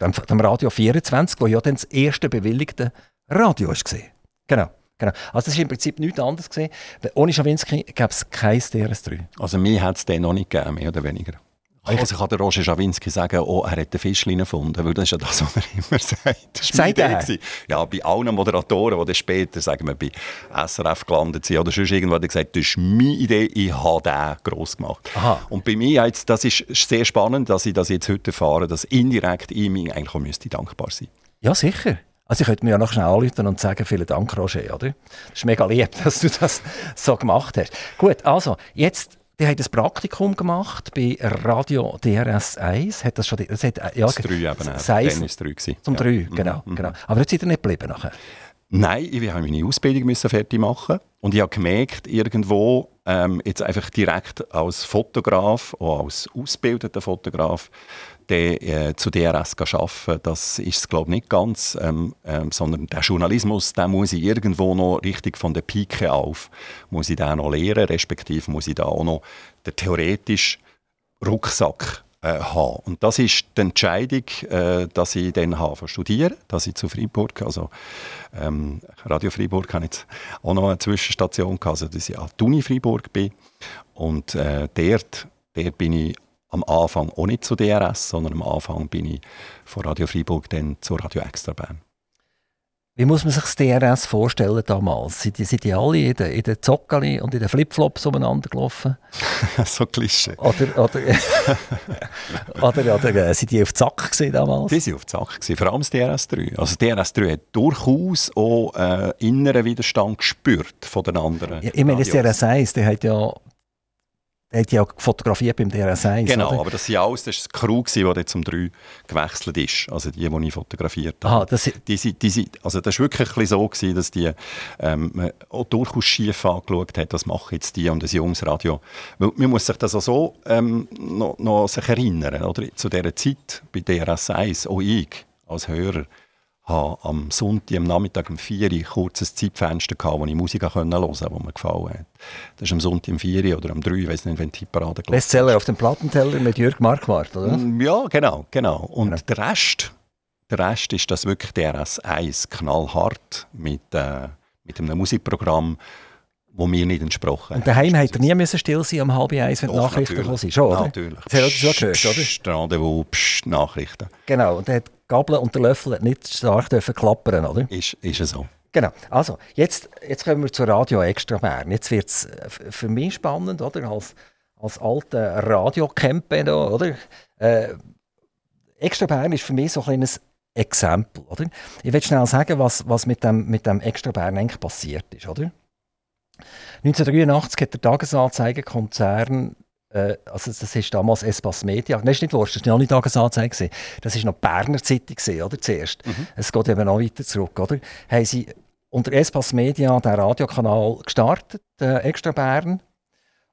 Dem, dem Radio 24, wo ja dann das erste bewilligte Radio war. Genau, genau. Also das ist im Prinzip nichts anderes gewesen. Ohne Schawinski gäbe es kein DRS3. also mir hat es den noch nicht gegeben, mehr oder weniger. Also kann der Roger Schawinski sagen, oh, er hat den Fischlein erfunden, weil das ist ja das, was er immer sagt. Das er? Idee gewesen. Ja, bei allen Moderatoren, die dann später, sagen wir, bei SRF gelandet sind oder sonst irgendwo, hat er gesagt, das ist meine Idee, ich habe den gross gemacht. Aha. Und bei mir jetzt, das ist sehr spannend, dass ich das jetzt heute erfahre, dass indirekt ich mir eigentlich auch müsste dankbar sein Ja, sicher. Also ich könnte mir ja noch schnell anrufen und sagen, vielen Dank, Roger, oder? Das ist mega lieb, dass du das so gemacht hast. Gut, also, jetzt, die haben ein Praktikum gemacht bei Radio DRS 1. Hat das schon, das hat, äh, ja, Das 3 eben, auch. Seis- dann war es 3 gewesen. Zum Ja. 3, genau, genau. Aber jetzt seid ihr nicht geblieben nachher. Nein, ich musste meine Ausbildung müssen fertig machen und ich habe gemerkt, irgendwo ähm, jetzt einfach direkt als Fotograf, auch als ausgebildeter Fotograf, der, äh, zu DRS arbeiten, das ist glaube ich nicht ganz, ähm, ähm, sondern der Journalismus, den muss ich irgendwo noch richtig von der Pike auf, muss ich den noch lernen, respektive muss ich da auch noch den theoretischen Rucksack äh, haben. Und das ist die Entscheidung, äh, dass ich dann habe studieren, dass ich zu Freiburg, also ähm, Radio Freiburg, habe jetzt auch noch eine Zwischenstation gehabt, also dass ich an die Uni Freiburg bin. Und äh, dort, dort bin ich am Anfang auch nicht zu DRS, sondern am Anfang bin ich von Radio Freiburg dann zu Radio Extra Bern. Wie muss man sich das DRS vorstellen damals? Sind die, sind die alle in den, in den Zockeli und in den Flipflops umeinander gelaufen? so Klischee. Oder, oder, oder, oder äh, sind die auf Zack gewesen damals? Die waren auf Sache, gewesen, vor allem das DRS3. Also DRS3 hat durchaus auch äh, inneren Widerstand gespürt von den anderen Ja, ich meine, das Radios. DRS 1, der hat ja, der hat ja fotografiert beim DRS 1. Genau, oder? aber das, sind alles, das ist das Crew, gewesen, das zum 3 gewechselt ist. Also die, die ich fotografiert habe. Aha, das, Die, die, sind- also das war wirklich so, gewesen, dass die ähm, auch durchaus schief angeschaut hat, was machen jetzt die und das junges Radio. Weil man muss sich das auch so ähm, noch, noch sich erinnern. Oder? Zu dieser Zeit bei DRS 1, auch ich als Hörer, habe am Sonntag, am Nachmittag um 4 Uhr ein Zeitfenster gehabt, wo ich Musik hören konnte, die mir gefallen hat. Das ist am Sonntag um 4 Uhr oder am 3 Uhr, ich weiß nicht, wenn die Parade gelaufen Bestseller auf dem Plattenteller mit Jörg Marquardt, oder? Mm, Ja, genau, genau. Und Genau. der Rest, der Rest ist das wirklich DRS 1, knallhart mit, äh, mit einem Musikprogramm, wo mir nicht entsprochen Und daheim hat er nie müssen still sein um halb eins, wenn die Nachrichten gekommen sind. Schon, oder? Natürlich. Das hat er so gehört, oder? Psst, Rendezvous, psst, Nachrichten. Genau, und der hat Gabel und der Löffel nicht stark dürfen klappern, oder? Ist, ist es so. Genau. Also, jetzt, jetzt kommen wir zur Radio Extra Bern. Jetzt wird es für mich spannend, oder? Als, als alter Radiocamper oder? Äh, Extra Bern ist für mich so ein kleines Exempel. Oder? Ich will schnell sagen, was, was mit, dem, mit dem Extra Bern eigentlich passiert ist. Oder? 1983 hat der Tagesanzeigenkonzern äh, also das ist damals Espas Media. Nein, ist nicht wurscht, das war noch nicht Tagesanzeige. Das war noch die Berner Zeitung, oder, zuerst. Mhm. Es geht eben noch weiter zurück, oder? Haben sie unter Espas Media den Radiokanal gestartet, äh, Extra Bern.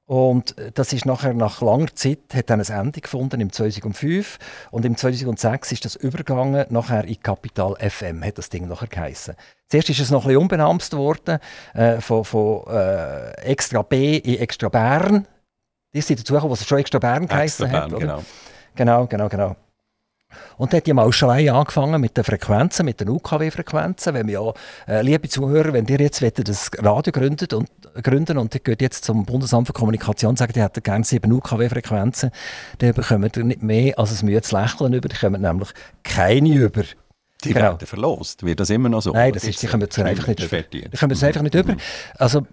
Und das ist nachher nach langer Zeit hat dann ein Ende gefunden im 2005 und im 2006 ist das übergegangen nachher in Capital FM hat das Ding nachher geheißen. Zuerst ist es noch ein bisschen worden äh, von, von äh, Extra B in Extra Bern. Die sind dazu was schon Extra Bern geheißen hat. Bern, genau. genau, genau, genau. Und dann hat die Mauschelei angefangen mit den Frequenzen, mit den UKW-Frequenzen. Wenn wir ja, äh, liebe Zuhörer, wenn ihr jetzt das Radio gründet und, gründen und ihr geht jetzt zum Bundesamt für Kommunikation und sagt, ihr hättet gerne sieben UKW-Frequenzen, dann bekommt ihr nicht mehr als ein müdes Lächeln über, die kommen nämlich keine über. Die genau. werden verlost. Wird das immer noch so? Nein, das ist, die kommen jetzt einfach nicht über. Die kommen jetzt einfach nicht über. Mhm. Also,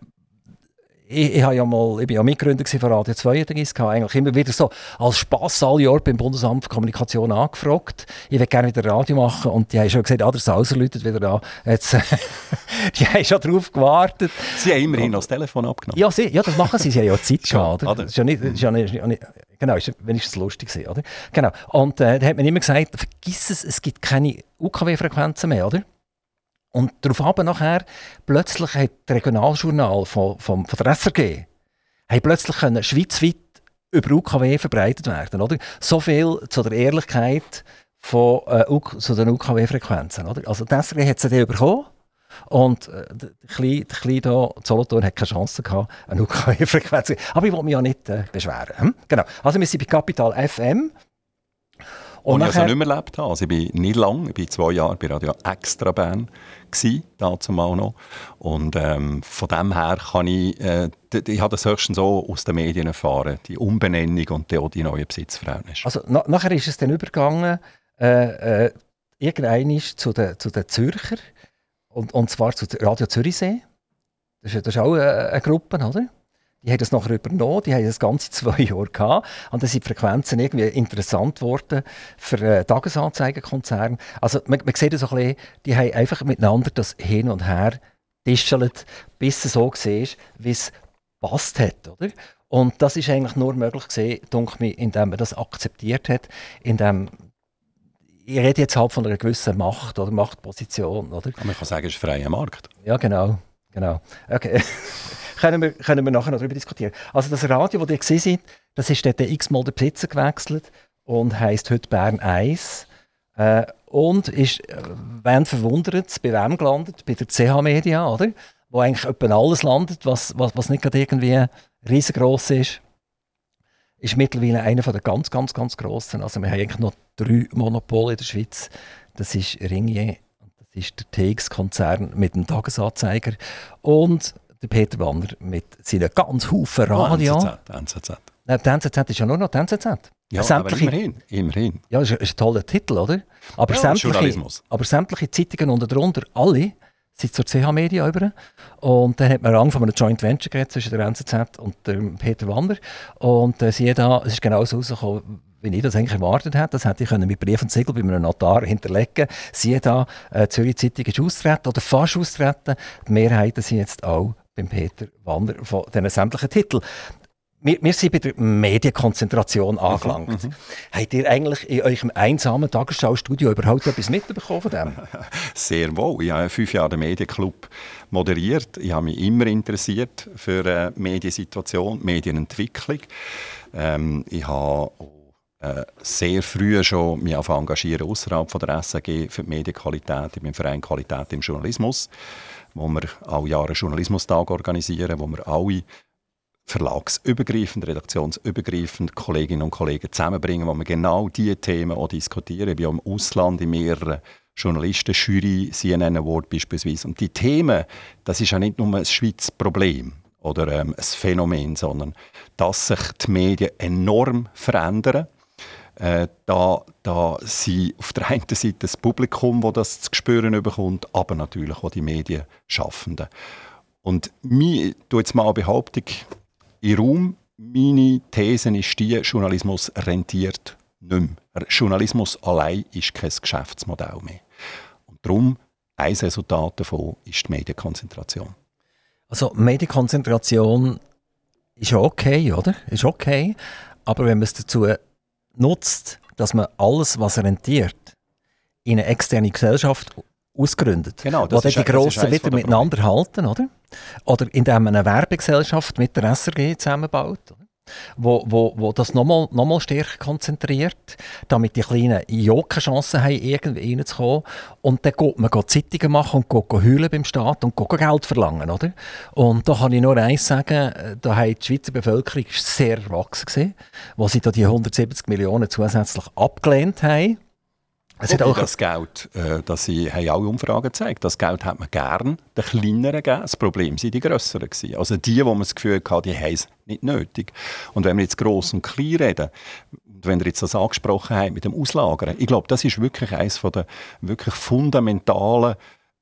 ich, ich, ja mal, ich bin ja Mitgründer von Radio 32, habe eigentlich immer wieder so als Spass alle Jahre beim Bundesamt für Kommunikation angefragt. Ich würde gerne wieder Radio machen und die haben schon gesagt, ah, der Sauser läutet wieder an. Jetzt, die haben schon darauf gewartet. Sie haben immerhin noch das Telefon abgenommen. Ja, sie, ja das machen sie, sie haben ja Zeit gehabt. Oder? Das ist ja nicht, ist ja nicht, ist nicht genau, ist wenigstens lustig gewesen, oder? Genau. Und äh, da hat man immer gesagt, vergiss es, es gibt keine UKW-Frequenzen mehr, oder? Und daraufhin nachher, plötzlich hat das Regionaljournal von, von, von der SRG plötzlich können schweizweit über UKW verbreitet werden. Oder? So viel zu der Ehrlichkeit von, äh, zu den UKW-Frequenzen. Also die SRG hat sie dann bekommen. Und äh, der Kleine, hier, Solothurn, hat keine Chance gehabt, eine UKW-Frequenz Aber ich will mich ja nicht äh, beschweren. Hm? Genau. Also wir sind bei Capital FM. Und, und ich also nicht mehr erlebt habe. Also ich bin nicht lang, ich bin zwei Jahre bei Radio Extra Bern gsi, dazu mal noch. Und ähm, von dem her kann ich, äh, ich habe das höchstens so aus den Medien erfahren, die Umbenennung und auch die neuen Besitzverhältnisse. Also na, nachher ist es dann übergegangen, äh, äh, irgendwann zu den, zu den Zürcher, und, und zwar zu Radio Zürichsee. Das ist, das ist auch eine, eine Gruppe, oder? Die haben das nachher übernommen, die haben das ganze zwei Jahre gehabt. Und dann sind die Frequenzen irgendwie interessant geworden für äh, Tagesanzeigenkonzerne. Also man, man sieht das so ein bisschen, die haben einfach miteinander das hin und her tischelt, bis es so war, wie es passt hat, oder? Und das ist eigentlich nur möglich gewesen, mich, indem man das akzeptiert hat, indem ich rede jetzt halt von einer gewissen Macht oder Machtposition, oder? Man kann sagen, es ist freier Markt. Ja, genau, genau. Okay. können wir, können wir nachher noch darüber diskutieren. Also das Radio, das ihr gesehen habt, das ist dort x-mal der Besitzer gewechselt und heisst heute Bern 1. Äh, und ist, äh, wenn verwundert, bei wem gelandet? Bei der CH Media, oder? Wo eigentlich etwa alles landet, was, was, was nicht gerade irgendwie riesengroß ist. Ist mittlerweile einer der ganz, ganz, ganz grossen. Also wir haben eigentlich noch drei Monopole in der Schweiz. Das ist Ringier, das ist der TX-Konzern mit dem Tagesanzeiger und der Peter Wanner mit seinen ganz Haufen Radio. Oh, NZZ, NZZ. Nein, die NZZ ist ja nur noch die NZZ. Ja, sämtliche, aber immerhin, immerhin. Ja, das ist, ist ein toller Titel, oder? Aber, ja, sämtliche, aber sämtliche Zeitungen und darunter, alle, sind zur CH Media über. Und dann hat man Rang von einem Joint Venture geredet zwischen der NZZ und dem Peter Wanner. Und äh, siehe da, es ist genau so rausgekommen, wie ich das eigentlich erwartet hätte. Das hätte ich mit Brief und Siegel bei einem Notar hinterlegen Siehe da, äh, Zürich Zeitung ist austreten oder fast austreten. Die Mehrheiten sind jetzt auch beim Peter Wanner von diesen sämtlichen Titeln. Wir, wir, sind bei der Medienkonzentration mhm, angelangt. Mhm, Habt ihr eigentlich in eurem einsamen Tagesschau-Studio überhaupt etwas mitbekommen von dem? Sehr wohl. Ich habe fünf Jahre den Medienclub moderiert. Ich habe mich immer interessiert für äh, Mediensituation, Medienentwicklung. Ähm, ich habe äh, sehr früh schon mich engagieren außerhalb von der SAG für die Medienqualität, im Verein Qualität im Journalismus wo wir alle Jahre einen Journalismustag organisieren, wo wir alle verlagsübergreifend, redaktionsübergreifend Kolleginnen und Kollegen zusammenbringen, wo wir genau diese Themen auch diskutieren. Ich im Ausland in mehreren Journalisten, Jury, CNN Award beispielsweise. Und die Themen, das ist ja nicht nur ein Schweizer Problem oder ähm, ein Phänomen, sondern dass sich die Medien enorm verändern äh, da, da sind auf der einen Seite das Publikum, das das zu spüren bekommt, aber natürlich auch die Medienschaffenden. Und tue jetzt mal eine Behauptung in Raum. Meine These ist die, Journalismus rentiert nicht mehr Journalismus allein ist kein Geschäftsmodell mehr. Und darum, ein Resultat davon ist die Medienkonzentration. Also Medienkonzentration ist okay, oder? Ist okay. Aber wenn man es dazu nutzt, dass man alles, was rentiert, in eine externe Gesellschaft ausgründet, genau, wo dann die Grossen wieder miteinander halten, oder? Oder indem man eine Werbegesellschaft mit der SRG zusammenbaut. Oder? Wo, wo, wo das nochmal noch mal stärker konzentriert, damit die Kleinen ja keine Chance haben, irgendwie reinzukommen. Und dann geht man geht Zeitungen machen und geht heulen beim Staat und geht Geld verlangen. Oder? Und da kann ich nur eins sagen, da hat die Schweizer Bevölkerung sehr erwachsen gesehen, wo sie da die 170 Millionen zusätzlich abgelehnt haben. Es hat auch das Geld, äh, das sie haben alle Umfragen gezeigt, das Geld hat man gern den Kleineren gegeben. Das Problem waren die Grösseren. Gewesen. Also die, wo man das Gefühl hatte, die haben es nicht nötig. Und wenn wir jetzt gross und klein reden, und wenn ihr jetzt das angesprochen habt mit dem Auslagern, ich glaube, das ist wirklich eines der wirklich fundamentalen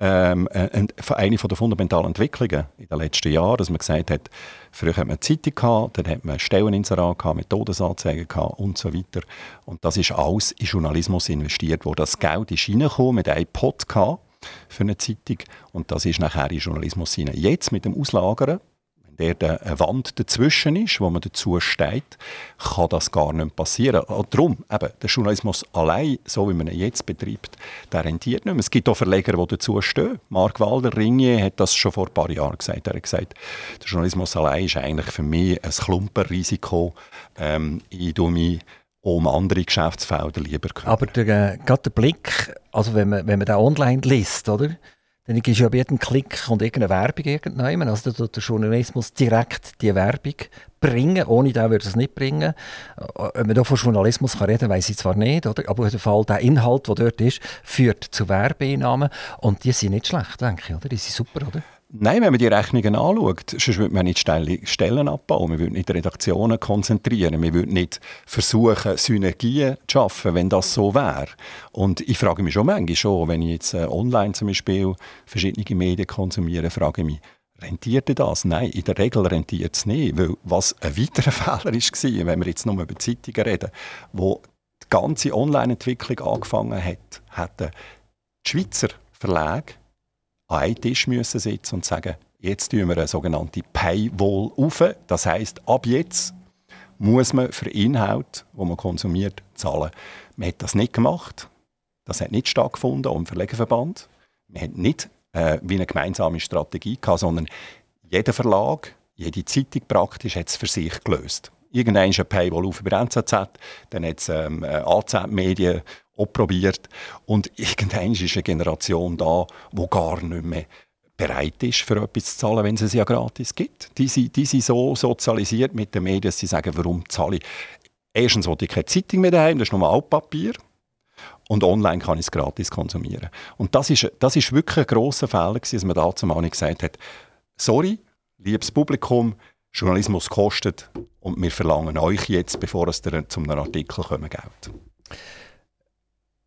ähm, äh, eine der fundamentalen Entwicklungen in den letzten Jahren, dass man gesagt hat, früher hat man eine Zeitung gehabt, dann hat man Stelleninserat gehabt, Methodenanzeigen gehabt und so weiter. Und das ist alles in Journalismus investiert, wo das Geld ist reingekommen mit einem Pot für eine Zeitung und das ist nachher in Journalismus hinein. Jetzt mit dem Auslagern da eine Wand dazwischen ist, wo man dazu steht, kann das gar nicht passieren. Und darum, eben, der Journalismus allein, so wie man ihn jetzt betreibt, der rentiert nicht mehr. Es gibt auch Verleger, die dazu stehen. Mark Walder, Ringier, hat das schon vor ein paar Jahren gesagt. Er hat gesagt, der Journalismus allein ist eigentlich für mich ein Klumpenrisiko. Ähm, ich tue mich um andere Geschäftsfelder lieber kümmern. Aber der, äh, gerade der Blick, also wenn man, wenn man den online liest, oder? Dann ist ja bei jedem Klick und irgendeine Werbung irgendwann. Also der, der Journalismus direkt die Werbung bringen. Ohne den würde es nicht bringen. Äh, ob man da von Journalismus kann reden kann, weiß ich zwar nicht. Oder? Aber auf jeden Fall, der Inhalt, der dort ist, führt zu Werbeeinnahmen. Und die sind nicht schlecht, denke ich. Oder? Die sind super, oder? Nein, wenn man die Rechnungen anschaut, sonst würde man nicht Stellen abbauen, wir würden nicht Redaktionen konzentrieren, wir würden nicht versuchen, Synergien zu schaffen, wenn das so wäre. Und ich frage mich schon manchmal schon, wenn ich jetzt äh, online zum Beispiel verschiedene Medien konsumiere, frage ich mich, rentiert das? Nein, in der Regel rentiert es nicht, weil was ein weiterer Fehler war, wenn wir jetzt nur über Zeitungen reden, wo die ganze Online-Entwicklung angefangen hat, hätten die Schweizer Verlage an einen Tisch müssen sitzen und sagen, jetzt tun wir eine sogenannte Paywall auf. Das heißt, ab jetzt muss man für Inhalt, wo man konsumiert, zahlen. Man hat das nicht gemacht. Das hat nicht stattgefunden im Verlegerverband. Man hat nicht äh, wie eine gemeinsame Strategie gehabt, sondern jeder Verlag, jede Zeitung praktisch hat es für sich gelöst. Irgendwann ist ein Paywall auf über NZZ, dann hat es ähm, äh, AZ-Medien auch probiert. Und irgendwann ist eine Generation da, die gar nicht mehr bereit ist, für etwas zu zahlen, wenn es es ja gratis gibt. Die sind, die sind so sozialisiert mit den Medien, dass sie sagen, warum zahle ich? Erstens wollte ich keine Zeitung mehr daheim, das ist nur Altpapier. Und online kann ich es gratis konsumieren. Und das ist, das ist wirklich ein grosser Fehler, dass man dazu mal nicht gesagt hat, sorry, liebes Publikum, Journalismus kostet und wir verlangen euch jetzt, bevor es zu einem Artikel kommen, Geld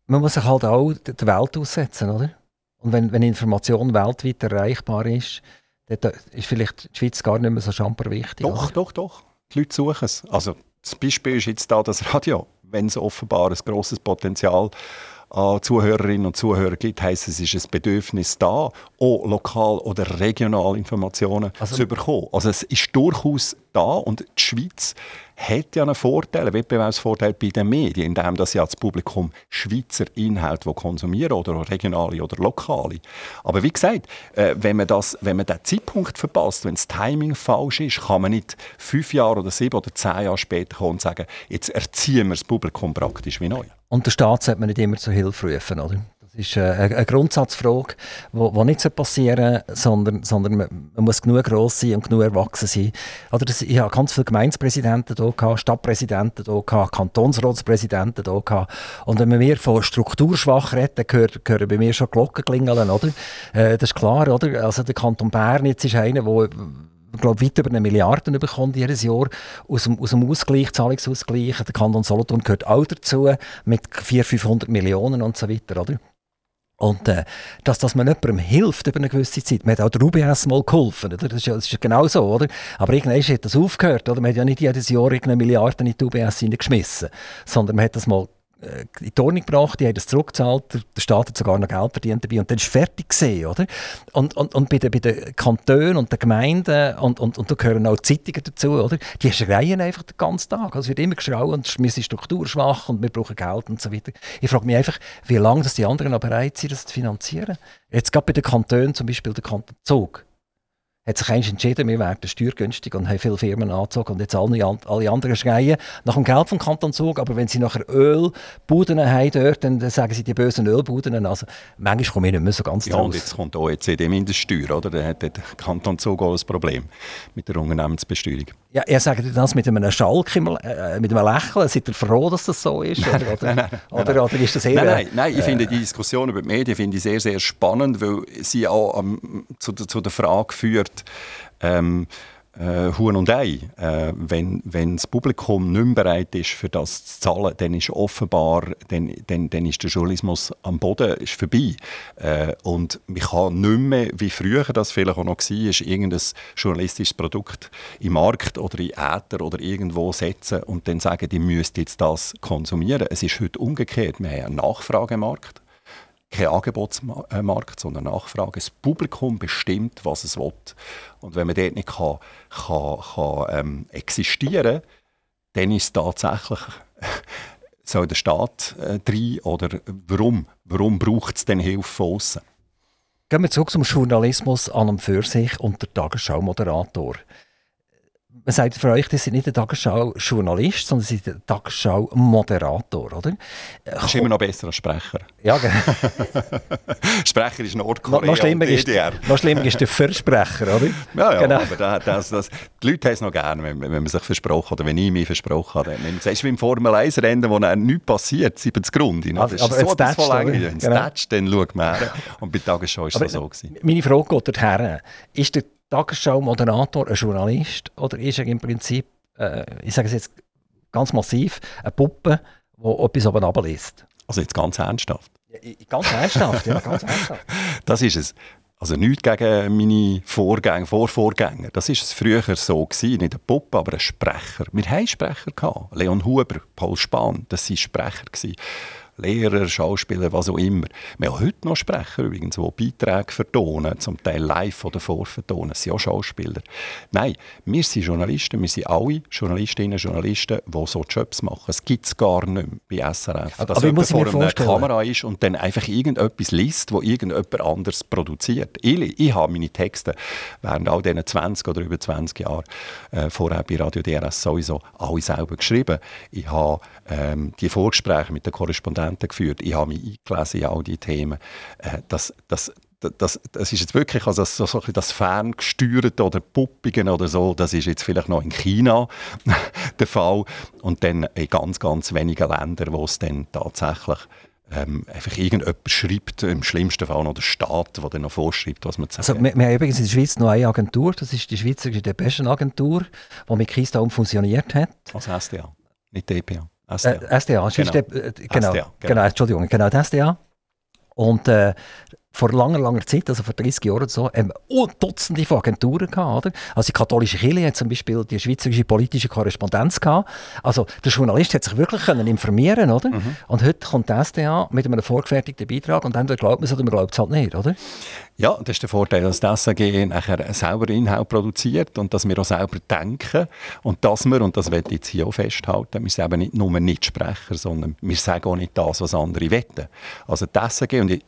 man muss sich halt auch der Welt aussetzen, oder? Und wenn, wenn Information weltweit erreichbar ist, dann ist vielleicht die Schweiz gar nicht mehr so schamper wichtig. Doch, oder? doch, doch. Die Leute suchen es. Also das Beispiel ist jetzt da das Radio. Wenn es offenbar ein grosses Potenzial an Zuhörerinnen und Zuhörern gibt, heisst es, ist ein Bedürfnis da, auch lokal oder regional Informationen also, zu bekommen. Also es ist durchaus da und die Schweiz hat ja einen Vorteil, einen Wettbewerbsvorteil bei den Medien, indem das ja das Publikum Schweizer Inhalte konsumieren oder regionale oder lokale. Aber wie gesagt, äh, wenn man, das, wenn man den Zeitpunkt verpasst, wenn das Timing falsch ist, kann man nicht fünf Jahre oder sieben oder zehn Jahre später kommen und sagen, jetzt erziehen wir das Publikum praktisch wie neu. Und der Staat sollte man nicht immer zur Hilfe rufen, oder? Das ist äh, eine Grundsatzfrage, die nicht passieren soll, sondern, sondern man, muss genug gross sein und genug erwachsen sein. Oder das, ich habe ganz viele Gemeindepräsidenten hier Stadtpräsidenten hier Kantonsratspräsidenten hier. Und wenn wir von strukturschwach reden, dann hören bei mir schon Glocken klingeln, oder? Äh, das ist klar, oder? Also der Kanton Bern jetzt ist einer, der glaube weit über eine Milliarde bekommt jedes Jahr aus dem, aus dem Ausgleich, Zahlungsausgleich. Der Kanton Solothurn gehört auch dazu mit 400, 500 Millionen und so weiter, oder? Und äh, dass, dass man jemandem hilft über eine gewisse Zeit. Man hat auch der UBS mal geholfen, oder? Das, ist das ist genau so, oder? Aber irgendwann hat das aufgehört, oder? Man hat ja nicht jedes Jahr eine Milliarde in die UBS geschmissen, sondern man hat das mal in die Ordnung gebracht, die haben das zurückgezahlt, der Staat hat sogar noch Geld verdient dabei und dann ist fertig gesehen, oder? Und, und, und bei, den, bei den Kantonen und den Gemeinden und, und, und da gehören auch Zeitungen dazu, oder? Die schreien einfach den ganzen Tag. Also es wird immer geschrauen wir sind strukturschwach und wir brauchen Geld und so weiter. Ich frage mich einfach, wie lange das die anderen noch bereit sind, das zu finanzieren. Jetzt gerade bei den Kantonen, zum Beispiel der Kanton Zug hat sich eigentlich entschieden, wir werden steuergünstig und haben viele Firmen angezogen und jetzt alle, alle anderen schreien nach dem Geld vom Kanton Zug, aber wenn sie nachher Ölbuden haben dort, dann sagen sie die bösen Ölbuden. Also manchmal kommen wir nicht mehr so ganz Ja, und jetzt kommt OECD Mindeststeuer, oder? Dann hat der Kanton Zug auch ein Problem mit der Unternehmensbesteuerung. Ja, er sagt das mit einem Schalk, äh, mit einem Lächeln. Seid ihr froh, dass das so ist? Oder, oder, nein, nein, oder, oder ist das eher... Nein, nein, nein ich äh, finde die Diskussion über die Medien finde ich sehr, sehr spannend, weil sie auch ähm, zu, zu der Frage führt, ähm, äh, Huhn und Ei. Äh, wenn, wenn das Publikum nicht mehr bereit ist, für das zu zahlen, dann ist offenbar dann, dann, dann ist der Journalismus am Boden ist vorbei. Äh, und man kann nicht mehr, wie früher das vielleicht auch noch war, irgendein journalistisches Produkt im Markt oder in Äther oder irgendwo setzen und dann sagen, die müsst jetzt das konsumieren. Es ist heute umgekehrt. Wir haben einen Nachfragemarkt kein Angebotsmarkt, sondern Nachfrage. Das Publikum bestimmt, was es will. Und wenn man dort nicht kann, kann, kann ähm, existieren kann, dann ist es tatsächlich, soll der Staat äh, rein oder warum? Warum braucht es denn Hilfe von außen? Gehen wir zurück zum Journalismus an und für sich und der Tagesschau-Moderator man sagt für euch, das sind nicht der Tagesschau-Journalist, sondern sind der Tagesschau-Moderator, oder? Das ist immer noch besser als Sprecher. Ja, genau. Sprecher ist Nordkorea noch, schlimmer ist, noch schlimmer ist der Versprecher, oder? Ja, ja, genau. aber das, das, die Leute haben es noch gerne, wenn, wenn man sich versprochen oder wenn ich mich versprochen habe. Es ist wie im Formel-1-Rennen, wo nichts passiert, 70 Grund. Also, aber so das Wenn es genau. tätscht, dann schaut man her. Und bei Tagesschau ist es so. Gewesen. Meine Frage geht dorthin. Ist der Tagesschau-Moderator ein Journalist oder ist er im Prinzip, äh, ich sage es jetzt ganz massiv, eine Puppe, die etwas oben runterliest? Also jetzt ganz ernsthaft? Ja, ganz ernsthaft, ja, ganz ernsthaft. Das ist es. Also nichts gegen meine Vorgänger, Vorvorgänger. Das war es früher so gewesen. Nicht eine Puppe, aber ein Sprecher. Wir hatten Sprecher gehabt. Leon Huber, Paul Spahn, das waren Sprecher gewesen. Lehrer, Schauspieler, was auch immer. Wir haben heute noch Sprecher übrigens, die Beiträge vertonen, zum Teil live oder vorvertonen. Das sind auch Schauspieler. Nein, wir sind Journalisten, wir sind alle Journalistinnen und Journalisten, die so Jobs machen. Es gibt es gar nicht mehr bei SRF. Dass Aber jemand vor einer Kamera ist und dann einfach irgendetwas liest, wo irgendjemand anders produziert. Ich, ich habe meine Texte während all diesen 20 oder über 20 Jahren äh, vorher bei Radio DRS sowieso alle selber geschrieben. Ich habe ähm, die Vorgespräche mit den Korrespondenten geführt. Ich habe mich eingelesen in all diese Themen. Äh, das, das, das, das ist jetzt wirklich also so, so das Ferngesteuerte oder Puppigen oder so, das ist jetzt vielleicht noch in China der Fall und dann in ganz, ganz wenigen Ländern, wo es dann tatsächlich ähm, einfach irgendjemand schreibt, im schlimmsten Fall noch der Staat, der dann noch vorschreibt, was man zu sagen also, wir, wir haben übrigens in der Schweiz noch eine Agentur, das ist die Schweizerische Depeschenagentur, die mit Keystone fusioniert hat. Als SDA, nicht DPA. SDA. Äh, SDA, genau. Äh, genau, SDA, genau. genau, Entschuldigung, genau, SDA. Und äh, vor langer, langer Zeit, also vor 30 Jahren so, haben wir Dutzende von Agenturen gehabt, oder? Also die katholische Kirche hat zum Beispiel die schweizerische politische Korrespondenz gehabt. Also der Journalist hat sich wirklich können informieren, oder? Mhm. Und heute kommt die SDA mit einem vorgefertigten Beitrag und entweder glaubt man es oder man glaubt es halt nicht, oder? Ja, das ist der Vorteil, dass das SAG nachher selber Inhalt produziert und dass wir auch selber denken und dass wir, und das ich jetzt hier auch festhalten, wir sind eben nicht nur nicht Sprecher, sondern wir sagen auch nicht das, was andere wetten. Also das SAG, und ich,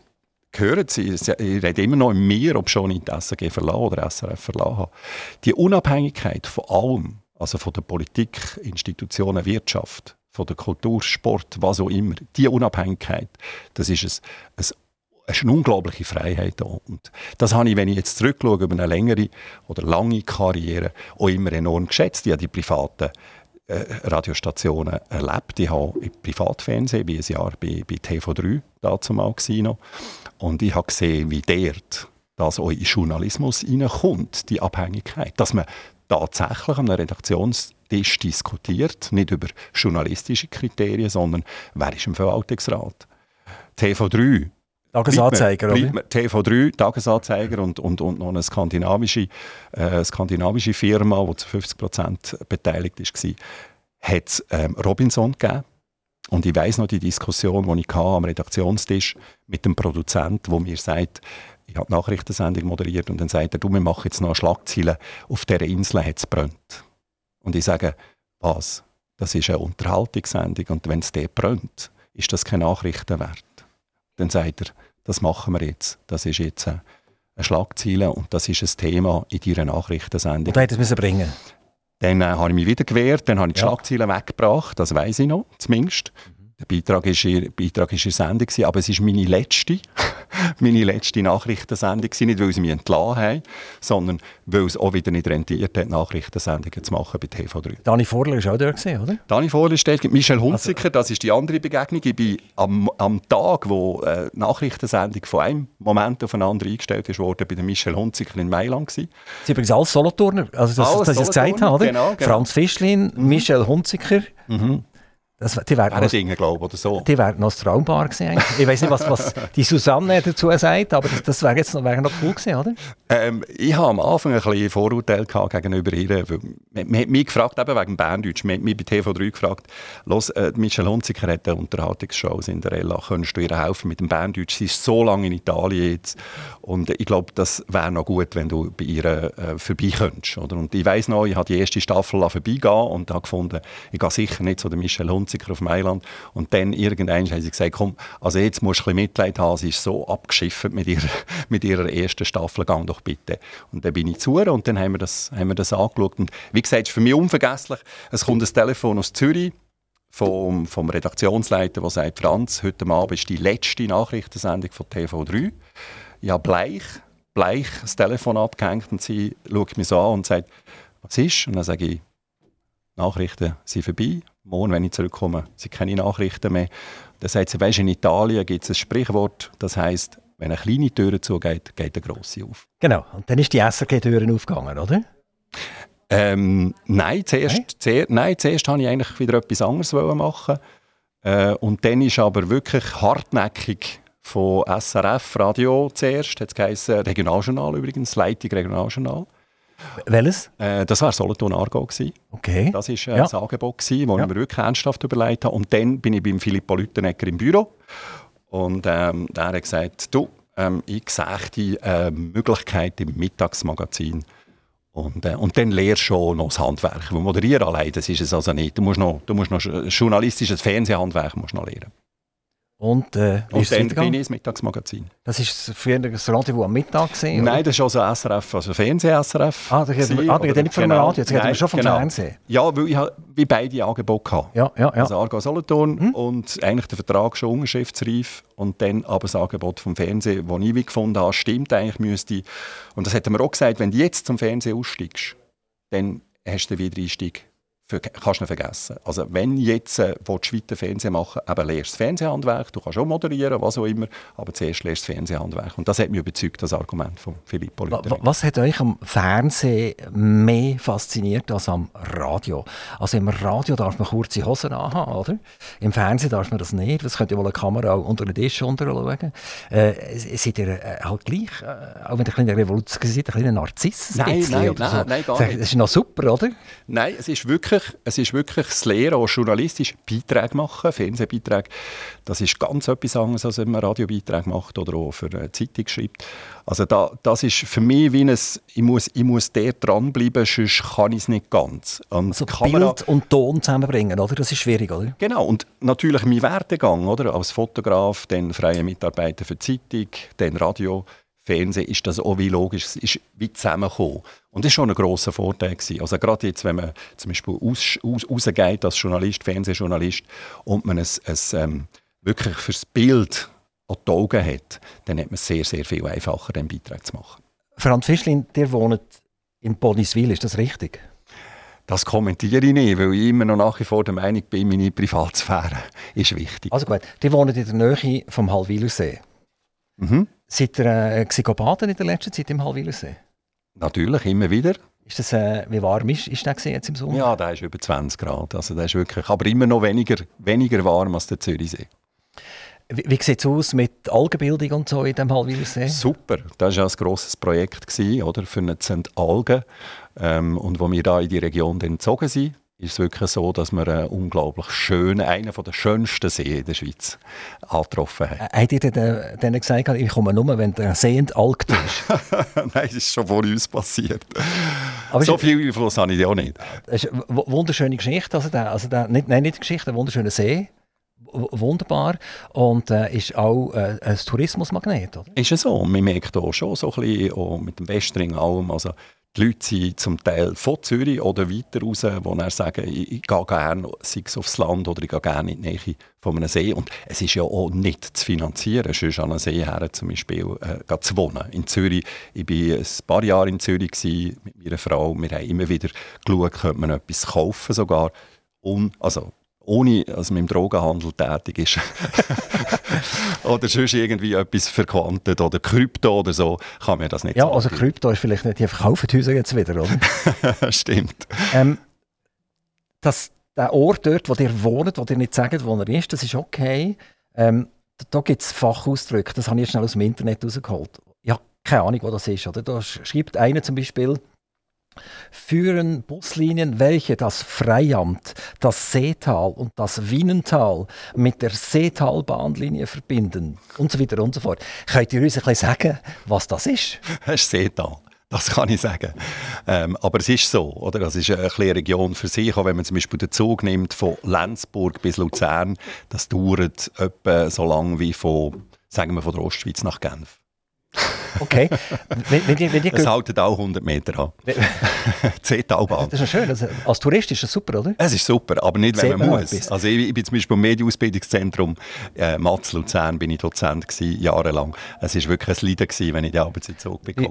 hören Sie, ich rede immer noch in mir, ob schon ich die SAG verlassen oder SRF verlassen habe. Die Unabhängigkeit von allem, also von der Politik, Institutionen, Wirtschaft, von der Kultur, Sport, was auch immer, die Unabhängigkeit, das ist es ist eine unglaubliche Freiheit. Und das habe ich, wenn ich jetzt zurückschaue über eine längere oder lange Karriere, auch immer enorm geschätzt. Ich habe die privaten Radiostationen erlebt. Ich habe im Privatfernsehen, wie ein Jahr bei, bei TV3 dazu noch. Und ich habe gesehen, wie dort das auch in Journalismus hineinkommt, die Abhängigkeit. Dass man tatsächlich an einem Redaktionstisch diskutiert, nicht über journalistische Kriterien, sondern wer ist im Verwaltungsrat. TV3 Tagesanzeiger, oder? TV3, Tagesanzeiger und, und, und noch eine skandinavische, äh, skandinavische Firma, die zu 50% beteiligt war, hat es ähm, Robinson gegeben Und ich weiß noch die Diskussion, die ich am Redaktionstisch mit dem Produzent, wo mir sagt, ich habe die Nachrichtensendung moderiert und dann sagt er, du, wir machen jetzt noch eine Schlagzeile, auf dieser Insel hat es brennt. Und ich sage, was? Das ist eine Unterhaltungssendung und wenn es dort brennt, ist das keine Nachrichten wert. Dann sagt er, das machen wir jetzt. Das ist jetzt eine Schlagzeile und das ist ein Thema in deiner Nachrichtensendung. Und hätte es bringen Dann äh, habe ich mich wieder gewehrt, dann habe ich die ja. Schlagzeilen weggebracht, das weiß ich noch, zumindest. Der Beitrag war in, Beitrag ist Sendung, aber es ist meine letzte, meine letzte Nachrichtensendung. Nicht, weil sie mich entlassen haben, sondern weil es auch wieder nicht rentiert hat, Nachrichtensendungen zu machen bei TV3. Dani Vorler war auch da, gewesen, oder? Dani Vorler steht, Michel Hunziker, also, das ist die andere Begegnung. Ich bin am, am Tag, wo äh, die Nachrichtensendung von einem Moment auf den anderen eingestellt wurde, bei Michel Hunziker in Mailand. Gewesen. Sie übrigens alles Solothurner, also das, alles das, das ich gesagt habe, oder? Genau, genau. Franz Fischlin, mhm. Michel Hunziker. Mhm. Das, die wäre noch, Dinge, glaube oder so. Die wäre noch traumbar gewesen. Ich weiß nicht, was, was die Susanne dazu sagt, aber das, das wäre jetzt noch, wär noch cool gewesen, oder? Ähm, ich habe am Anfang ein bisschen Vorurteil gegenüber ihr. Man hat mich gefragt, eben wegen Berndeutsch, man hat mich bei TV3 gefragt, los, äh, Michel Hunziker hat eine Unterhaltungsshow in der Ella, könntest du ihr helfen mit dem Berndeutsch? Sie ist so lange in Italien jetzt und ich glaube, das wäre noch gut, wenn du bei ihr äh, vorbei könntest. Oder? Und ich weiß noch, ich habe die erste Staffel vorbeigehen und habe gefunden, ich gehe sicher nicht zu der Michel Hunziker Hunziker auf Mailand. Und dann irgendwann haben sie gesagt, komm, also jetzt musst du ein Mitleid haben, sie ist so abgeschifft mit ihrer, mit ihrer ersten Staffel, gang doch bitte. Und dann bin ich zu ihr und dann haben wir das, haben wir das angeschaut. Und wie gesagt, für mich unvergesslich, es kommt ein Telefon aus Zürich, vom, vom Redaktionsleiter, der sagt, Franz, heute Abend ist die letzte Nachrichtensendung von TV3. Ja, bleich, bleich das Telefon abgehängt und sie schaut mich so an und sagt, was ist? Und dann sage ich, Nachrichten sind vorbei morgen, wenn ich zurückkomme, sind keine Nachrichten mehr. Das heißt, sie, weißt, in Italien gibt es ein Sprichwort, das heißt, wenn eine kleine Tür zugeht, geht eine grosse auf. Genau, und dann ist die SRG-Tür aufgegangen, oder? Ähm, nein, zuerst, nein? Zuerst, nein, zuerst wollte ich eigentlich wieder etwas anderes machen. Äh, und dann ist aber wirklich hartnäckig von SRF Radio zuerst, hat es Regionaljournal übrigens, Leitung Regionaljournal. Welches? Äh, das war Solothurn Argo. Okay. Das war äh, ja. das Angebot, das ja. ich mir wirklich ernsthaft überlegt habe. Und dann bin ich beim Filippo Lüttenegger im Büro. Und ähm, der hat gesagt, du, ähm, ich sehe die äh, Möglichkeit im Mittagsmagazin. Und, äh, und dann lernst du schon noch das Handwerk. Weil moderieren allein, das ist es also nicht. Du musst noch, du musst noch journalistisches Fernsehhandwerk musst noch lernen. Und, äh, und dann bin ich ins Mittagsmagazin. Das ist für das Radio am Mittag gesehen? Nein, das ist also SRF, also Fernseh-SRF. Ah, da geht ah, nicht vom genau. Radio, jetzt wir schon vom genau. Fernsehen. Ja, weil ich wie beide Angebote hatte. Ja, ja, ja. Also Argo Solothurn hm? und eigentlich der Vertrag schon unterschriftsreif und dann aber das Angebot vom Fernsehen, das ich wie gefunden habe, stimmt eigentlich, müsste und das hat mir auch gesagt, wenn du jetzt zum Fernsehen aussteigst, dann hast du den Wiedereinstieg kannst du nicht vergessen. Also wenn jetzt äh, willst du weiter Fernsehen machen, eben lernst das Fernsehhandwerk, du kannst auch moderieren, was auch immer, aber zuerst lernst du das Fernsehhandwerk. Und das hat mich überzeugt, das Argument von Filippo Lüttering. Was hat euch am Fernsehen mehr fasziniert als am Radio? Also im Radio darf man kurze Hosen anhaben, oder? Im Fernsehen darf man das nicht, das könnte ja wohl eine Kamera unter den Tisch unterschauen. Äh, seid ihr äh, halt gleich, äh, auch wenn ihr ein kleiner Revolution seid, ein kleiner Narziss? Ein nein, nein, nein, so. nein, gar nicht. Das ist noch super, oder? Nein, es ist wirklich wirklich, es ist wirklich das Lehren, auch journalistisch Beiträge machen, Fernsehbeiträge. Das ist ganz etwas anderes, als wenn man Radiobeiträge macht oder auch für eine Zeitung schreibt. Also da, das ist für mich wie ein, ich muss, ich muss der dranbleiben, sonst kann ich es nicht ganz. Und also Kamera, Bild und Ton zusammenbringen, oder? Das ist schwierig, oder? Genau, und natürlich mein Werdegang, oder? Als Fotograf, dann freie Mitarbeiter für Zeitung, dann Radio, Fernsehen ist das auch wie logisch, es ist wie zusammengekommen. Und das war schon ein grosser Vorteil. Gewesen. Also gerade jetzt, wenn man zum Beispiel aus, aus, rausgeht als Journalist, Fernsehjournalist und man es, es ähm, wirklich fürs Bild an die Augen hat, dann hat man es sehr, sehr viel einfacher, den Beitrag zu machen. Franz Fischlin, der wohnt in Boniswil, ist das richtig? Das kommentiere ich nicht, weil ich immer noch nach wie vor der Meinung bin, meine Privatsphäre ist wichtig. Also gut, die wohnen in der Nähe vom Halwilersee. Mhm. Seid ihr äh, baden in der letzten Zeit im Halwilersee? Natürlich, immer wieder. Ist das, äh, wie warm ist, ist der jetzt im Sommer? Ja, der ist über 20 Grad. Also der ist wirklich, aber immer noch weniger, weniger warm als der Zürichsee. Wie, wie sieht es aus mit Algenbildung und so in dem Halwilersee? Super, das war ja ein grosses Projekt gewesen, oder, für eine Algen. Ähm, und wo wir da in die Region dann gezogen sind, ist es wirklich so, dass wir einen unglaublich schönen, einen der schönsten Seen in der Schweiz angetroffen haben. Äh, habt ihr denen gesagt, ich komme nur, wenn der See entalkt ist? Nein, das ist schon vor uns passiert. Aber so viel Einfluss habe ich auch nicht. Es ist eine wunderschöne Geschichte, also der, also der, nicht, nein, nicht Geschichte, ein wunderschöner See wunderbar und äh, ist auch äh, ein Tourismusmagnet, oder? Ist es so. Man merkt auch schon so ein bisschen, auch mit dem Westring allem, also die Leute sind zum Teil von Zürich oder weiter raus, wo er sagen, ich, ich gehe gerne, sei es aufs Land oder ich gehe gerne in die Nähe von einem See. Und es ist ja auch nicht zu finanzieren, sonst an einem See her zum Beispiel äh, zu wohnen. In Zürich, ich war ein paar Jahre in Zürich gewesen, mit meiner Frau. Wir haben immer wieder geschaut, könnte man etwas kaufen sogar. Und, also ohne dass man im Drogenhandel tätig ist. oder sonst irgendwie etwas verquantet oder Krypto oder so, kann man das nicht Ja, sagen. also Krypto ist vielleicht nicht, die verkaufen Häuser jetzt wieder, oder? Stimmt. Ähm, das, der Ort dort, wo ihr wohnt, wo ihr nicht sagt, wo er ist, das ist okay. Ähm, da gibt es Fachausdrücke, das habe ich schnell aus dem Internet rausgeholt. Ja, keine Ahnung, wo das ist. Oder? Da schreibt einer zum Beispiel, führen Buslinien, welche das Freiamt, das Seetal und das Wienental mit der Seetalbahnlinie verbinden und so weiter und so fort. Könnt ihr uns ein bisschen sagen, was das ist? Das ist Seetal. Das kann ich sagen. Ähm, aber es ist so, oder? Das ist eine Region für sich. Auch wenn man zum Beispiel den Zug nimmt von Lenzburg bis Luzern, das dauert etwa so lange wie von, sagen wir, von der Ostschweiz nach Genf. Okay. Wenn, wenn, wenn, es haltet auch 100 Meter an. C-Talbahn. Das ist ja schön. Also, als Tourist ist das super, oder? Es ist super, aber nicht, wenn man muss. Also ich, ich, bin zum Beispiel im Medienausbildungszentrum äh, Matz Luzern, bin ich Dozent gewesen, jahrelang. Es war wirklich ein Leiden, gewesen, wenn ich die Arbeitszeit Zug bin wie,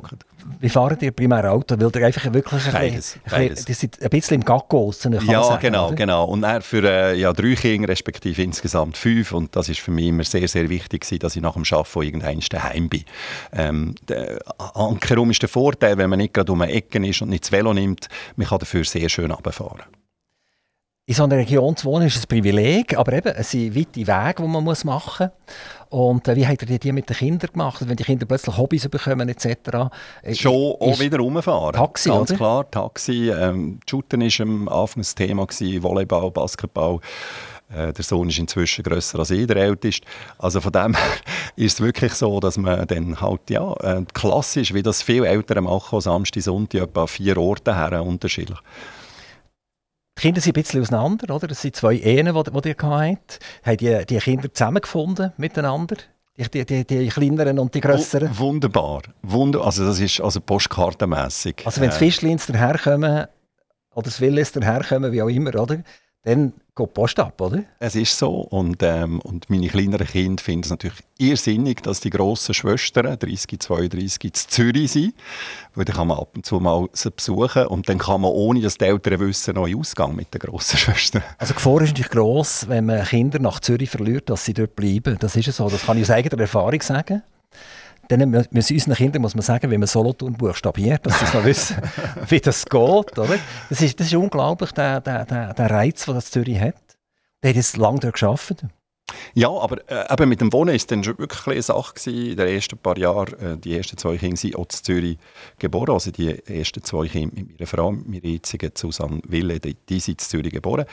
wie fahren die primär Auto? Weil ihr einfach wirklich ein, beides, beides. Die sind ein bisschen im Gacko Ja, sagen, genau, oder? genau. Und er für äh, ja, drei Kinder, respektive insgesamt fünf. Und das ist für mich immer sehr, sehr wichtig gewesen, dass ich nach dem Arbeiten irgendwann daheim bin. Ähm, der Ankerum ist der Vorteil, wenn man nicht gerade um eine Ecke ist und nicht das Velo nimmt, man kann dafür sehr schön runterfahren. In so einer Region zu wohnen ist ein Privileg, aber eben, es sind weite Wege, die man machen muss. Und äh, wie habt ihr die mit den Kindern gemacht? Wenn die Kinder plötzlich Hobbys bekommen etc.? Äh, Schon auch wieder rumfahren. Taxi, Ganz oder? klar, Taxi. Ähm, Shooten war am Anfang ein Thema, gewesen, Volleyball, Basketball. Äh, der Sohn ist inzwischen grösser als ich, der älteste. Also von dem her ist es wirklich so, dass man dann halt, ja, äh, klassisch, wie das viele Eltern machen, Samstag, Sonntag, etwa vier Orte her, unterschiedlich. Die Kinder sind ein bisschen auseinander, oder? Das sind zwei Ehen, die, die ihr hattet. Haben die, die Kinder zusammengefunden miteinander? Die, die, die, kleineren und die grösseren? wunderbar. Wunder also das ist also postkartenmässig. Also wenn die äh, Fischlins daherkommen, oder das Willis daherkommen, wie auch immer, oder? Dann geht die Post ab, oder? Es ist so. Und, ähm, und meine kleineren Kinder finden es natürlich irrsinnig, dass die grossen Schwestern, 30, 32, in Zürich sind. Weil dann kann man ab und zu mal sie besuchen und dann kann man, ohne dass die Eltern wissen, noch in Ausgang mit den grossen Schwestern. Also die Gefahr ist natürlich gross, wenn man Kinder nach Zürich verliert, dass sie dort bleiben. Das ist so. Das kann ich aus eigener Erfahrung sagen dann müssen unseren Kindern muss man sagen, wie man Solothurn buchstabiert, dass sie so wissen, wie das geht. Oder? Das, ist, das ist unglaublich, der, der, der, der Reiz, den das Zürich hat. Der hat jetzt lange dort gearbeitet. Ja, aber äh, eben mit dem Wohnen war es dann schon wirklich eine Sache gewesen. In den ersten paar Jahren, äh, die ersten zwei Kinder sind auch in Zürich geboren. Also die ersten zwei Kinder mit meiner Frau, mit meiner jetzigen Susanne Wille, die, die sind in Zürich geboren.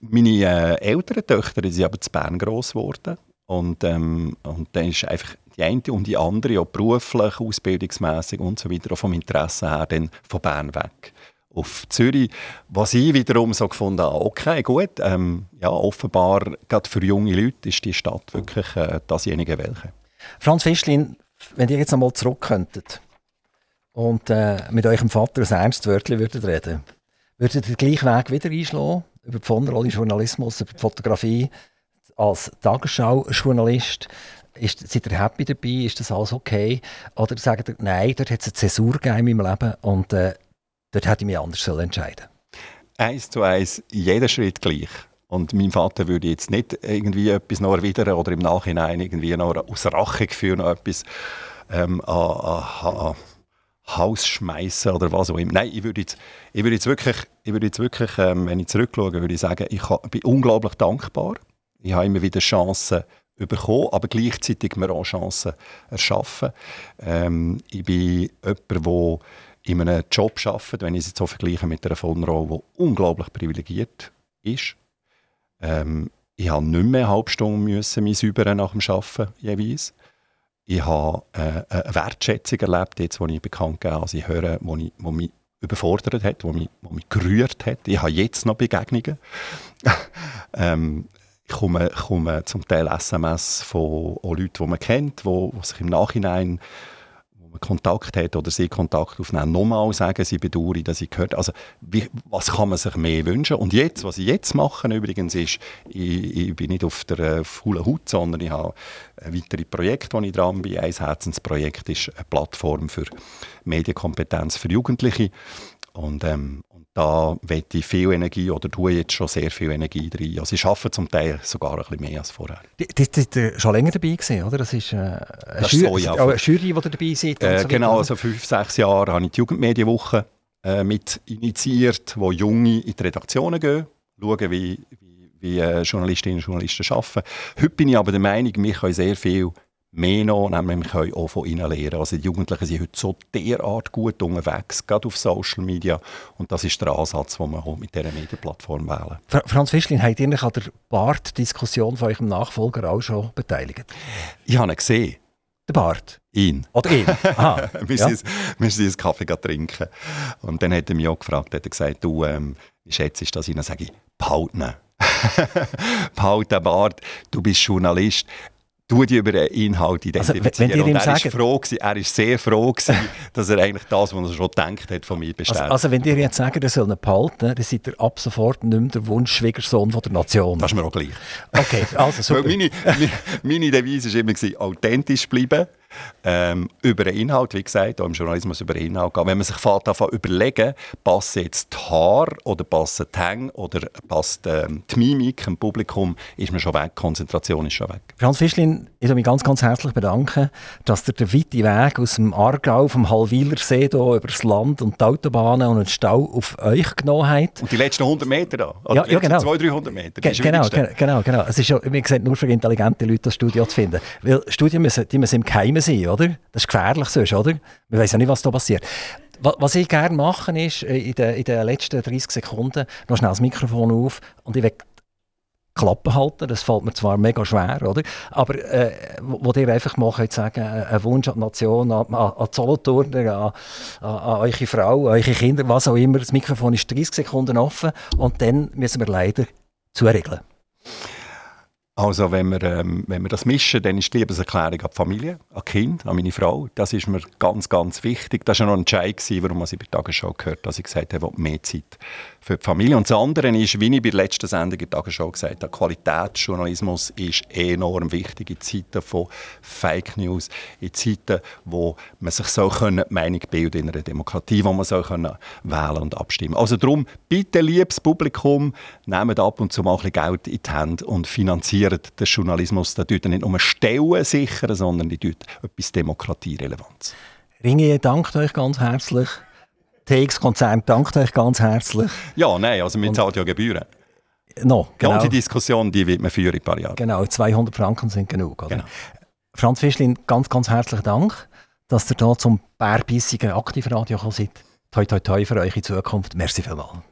Meine äh, älteren Töchter sind aber zu Bern gross geworden. Und, ähm, und dann ist einfach die eine und die andere, auch beruflich, ausbildungsmässig und so weiter, auch vom Interesse her, dann von Bern weg. Auf Zürich, was ich wiederum so gefunden habe, okay, gut, ähm, ja, offenbar, gerade für junge Leute ist die Stadt wirklich äh, dasjenige welche. Franz Fischlin, wenn ihr jetzt einmal zurück könntet und äh, mit eurem Vater ein ernstes Wörtchen würdet reden, würdet ihr den gleichen Weg wieder einschlagen, über die Pfannenrolle Journalismus, über die Fotografie, als Tagesschau-Journalist, ist, seid ihr happy dabei? Ist das alles okay? Oder sagt ihr, nein, dort hat es eine Zäsur in meinem Leben und äh, dort hätte ich mich anders entscheiden Eins zu eins, jeder Schritt gleich. Und mein Vater würde jetzt nicht irgendwie etwas noch erwidern oder im Nachhinein irgendwie noch aus Rache für noch etwas ähm, an, an Haus schmeißen oder was auch immer. Nein, ich würde jetzt, ich würde jetzt wirklich, ich würde jetzt wirklich ähm, wenn ich zurückschaue, würde ich sagen, ich bin unglaublich dankbar. Ich habe immer wieder Chancen bekommen, aber gleichzeitig mir auch Chancen erschaffen. Ähm, ich bin jemand, der in einem Job arbeiten, wenn ich es jetzt so vergleiche mit einer Vollrolle, die unglaublich privilegiert ist. Ähm, ich habe nicht mehr eine halbe Stunde müssen, mich säubern nach dem Arbeiten jeweils. Ich habe äh, eine Wertschätzung erlebt, jetzt, wo ich bekannt gegeben also ich höre, wo, ich, wo mich überfordert hat, wo mich, wo mich gerührt hat. Ich habe jetzt noch Begegnungen. ähm, ich komme, komme zum Teil SMS von Leuten, die man kennt, die, sich im Nachhinein man Kontakt hat oder sie Kontakt aufnehmen, nochmal sagen, sie bedauern, dass ich gehört Also, wie, was kann man sich mehr wünschen? Und jetzt, was ich jetzt mache übrigens, ist, ich, ich bin nicht auf der äh, faulen Haut, sondern ich habe weitere Projekte, wo ich dran bin. Ein Herzensprojekt ist eine Plattform für Medienkompetenz für Jugendliche. Und, ähm, da wette ich viel Energie oder tue jetzt schon sehr viel Energie drin. Also ich arbeite zum Teil sogar ein bisschen mehr als vorher. Du bist schon länger dabei gewesen, oder? Das ist äh, eine, das Jury, so, ja. eine Jury, die dabei seid. Äh, so genau, also fünf, sechs Jahre habe ich die Jugendmedienwoche äh, mit initiiert, wo Junge in die Redaktionen gehen, schauen, wie, wie, wie äh, Journalistinnen und Journalisten arbeiten. Heute bin ich aber der Meinung, wir können sehr viel mehr noch, nämlich wir können auch von ihnen lernen. Also die Jugendlichen sind heute so derart gut unterwegs, gerade auf Social Media. Und das ist der Ansatz, den wir mit dieser Medienplattform wählen. Franz Fischlin, habt ihr an der Bart-Diskussion von eurem Nachfolger auch schon beteiligt? Ich habe ihn gesehen. Der Bart? Ihn. Oder ihn? Aha. wir, ja. sind, wir sind einen Kaffee trinken. Und dann hat er mich auch gefragt, hat er gesagt, du, ähm, wie schätzt du das? Dann sage ich, behalten. den Bart, du bist Journalist du dich über den Inhalt identifizieren. Also, wenn, wenn er, ist froh gewesen, er ist sehr froh gewesen, dass er eigentlich das, was er schon gedacht hat, von mir bestätigt. Also, also wenn ihr jetzt sagt, er soll ihn behalten, dann seid ihr ab sofort nicht mehr der Wunschschwiegersohn der Nation. Das ist mir auch gleich. Okay, also super. meine, meine, meine Devise war immer, authentisch bleiben ähm, über den Inhalt, wie gesagt, auch im Journalismus über den Inhalt gehen. Wenn man sich fährt, überlegen, passen jetzt die Haare oder passen die Hänge oder passt ähm, die Mimik im Publikum, ist man schon weg, die Konzentration ist schon weg. Franz Fischlin, ich möchte mich ganz, ganz herzlich bedanken, dass ihr den weiten Weg aus dem Aargau, vom Hallwilersee über das Land und die Autobahnen und den Stau auf euch genommen habt. Und die letzten 100 Meter da? Ja, ja, genau. 200, 300 Meter? Ge genau, genau, genau. Es ist ja, wie gesagt, nur für intelligente Leute das Studio zu finden. Weil Studien müssen, die müssen im Geheimen sein, oder? Das ist gefährlich sonst, oder? Man weiß ja nicht, was da passiert. Was ich gerne mache, ist, äh, in den, in den letzten 30 Sekunden noch schnell das Mikrofon auf und ich will Klappe halten. Das fällt mir zwar mega schwer, oder? Aber äh, wo, ihr einfach mal könnt sagen, äh, ein Wunsch an die Nation, an, an Solothurn, an, an, an eure Frau, an eure Kinder, was auch immer. Das Mikrofon ist 30 Sekunden offen und dann müssen wir leider zuregeln. Also wenn wir, ähm, wenn wir das mischen, dann ist die Liebeserklärung an die Familie, an die Kind, an meine Frau. Das ist mir ganz, ganz wichtig. Das war noch ein Entscheid, warum ich bei der Tagesschau gehört habe, dass ich gesagt habe, ich mehr Zeit für die Familie. Und das andere ist, wie ich bei der letzten Sendung in der Tagesschau gesagt habe, Qualitätsjournalismus ist enorm wichtig in Zeiten von Fake News, in Zeiten, wo man sich so können Meinung bilden in einer Demokratie, wo man so können wählen und abstimmen. Also darum, bitte, liebes Publikum, nehmt ab und zu mal ein bisschen Geld in die Hand und finanziert den Journalismus. Das tut nicht nur Stellen sichern, sondern die tut etwas Demokratierelevanz. Ringe dankt euch ganz herzlich. TX-Konzern dankt euch ganz herzlich. Ja, nein, also wir zahlen ja Gebühren. No, genau. Ja, die Diskussion, die wird man führen in ein paar Jahren. Genau, 200 Franken sind genug. Oder? Genau. Franz Fischlin, ganz, ganz herzlichen Dank, dass ihr hier zum bärbissigen Aktivradio seid. Toi, toi, toi für eure Zukunft. Merci vielmals.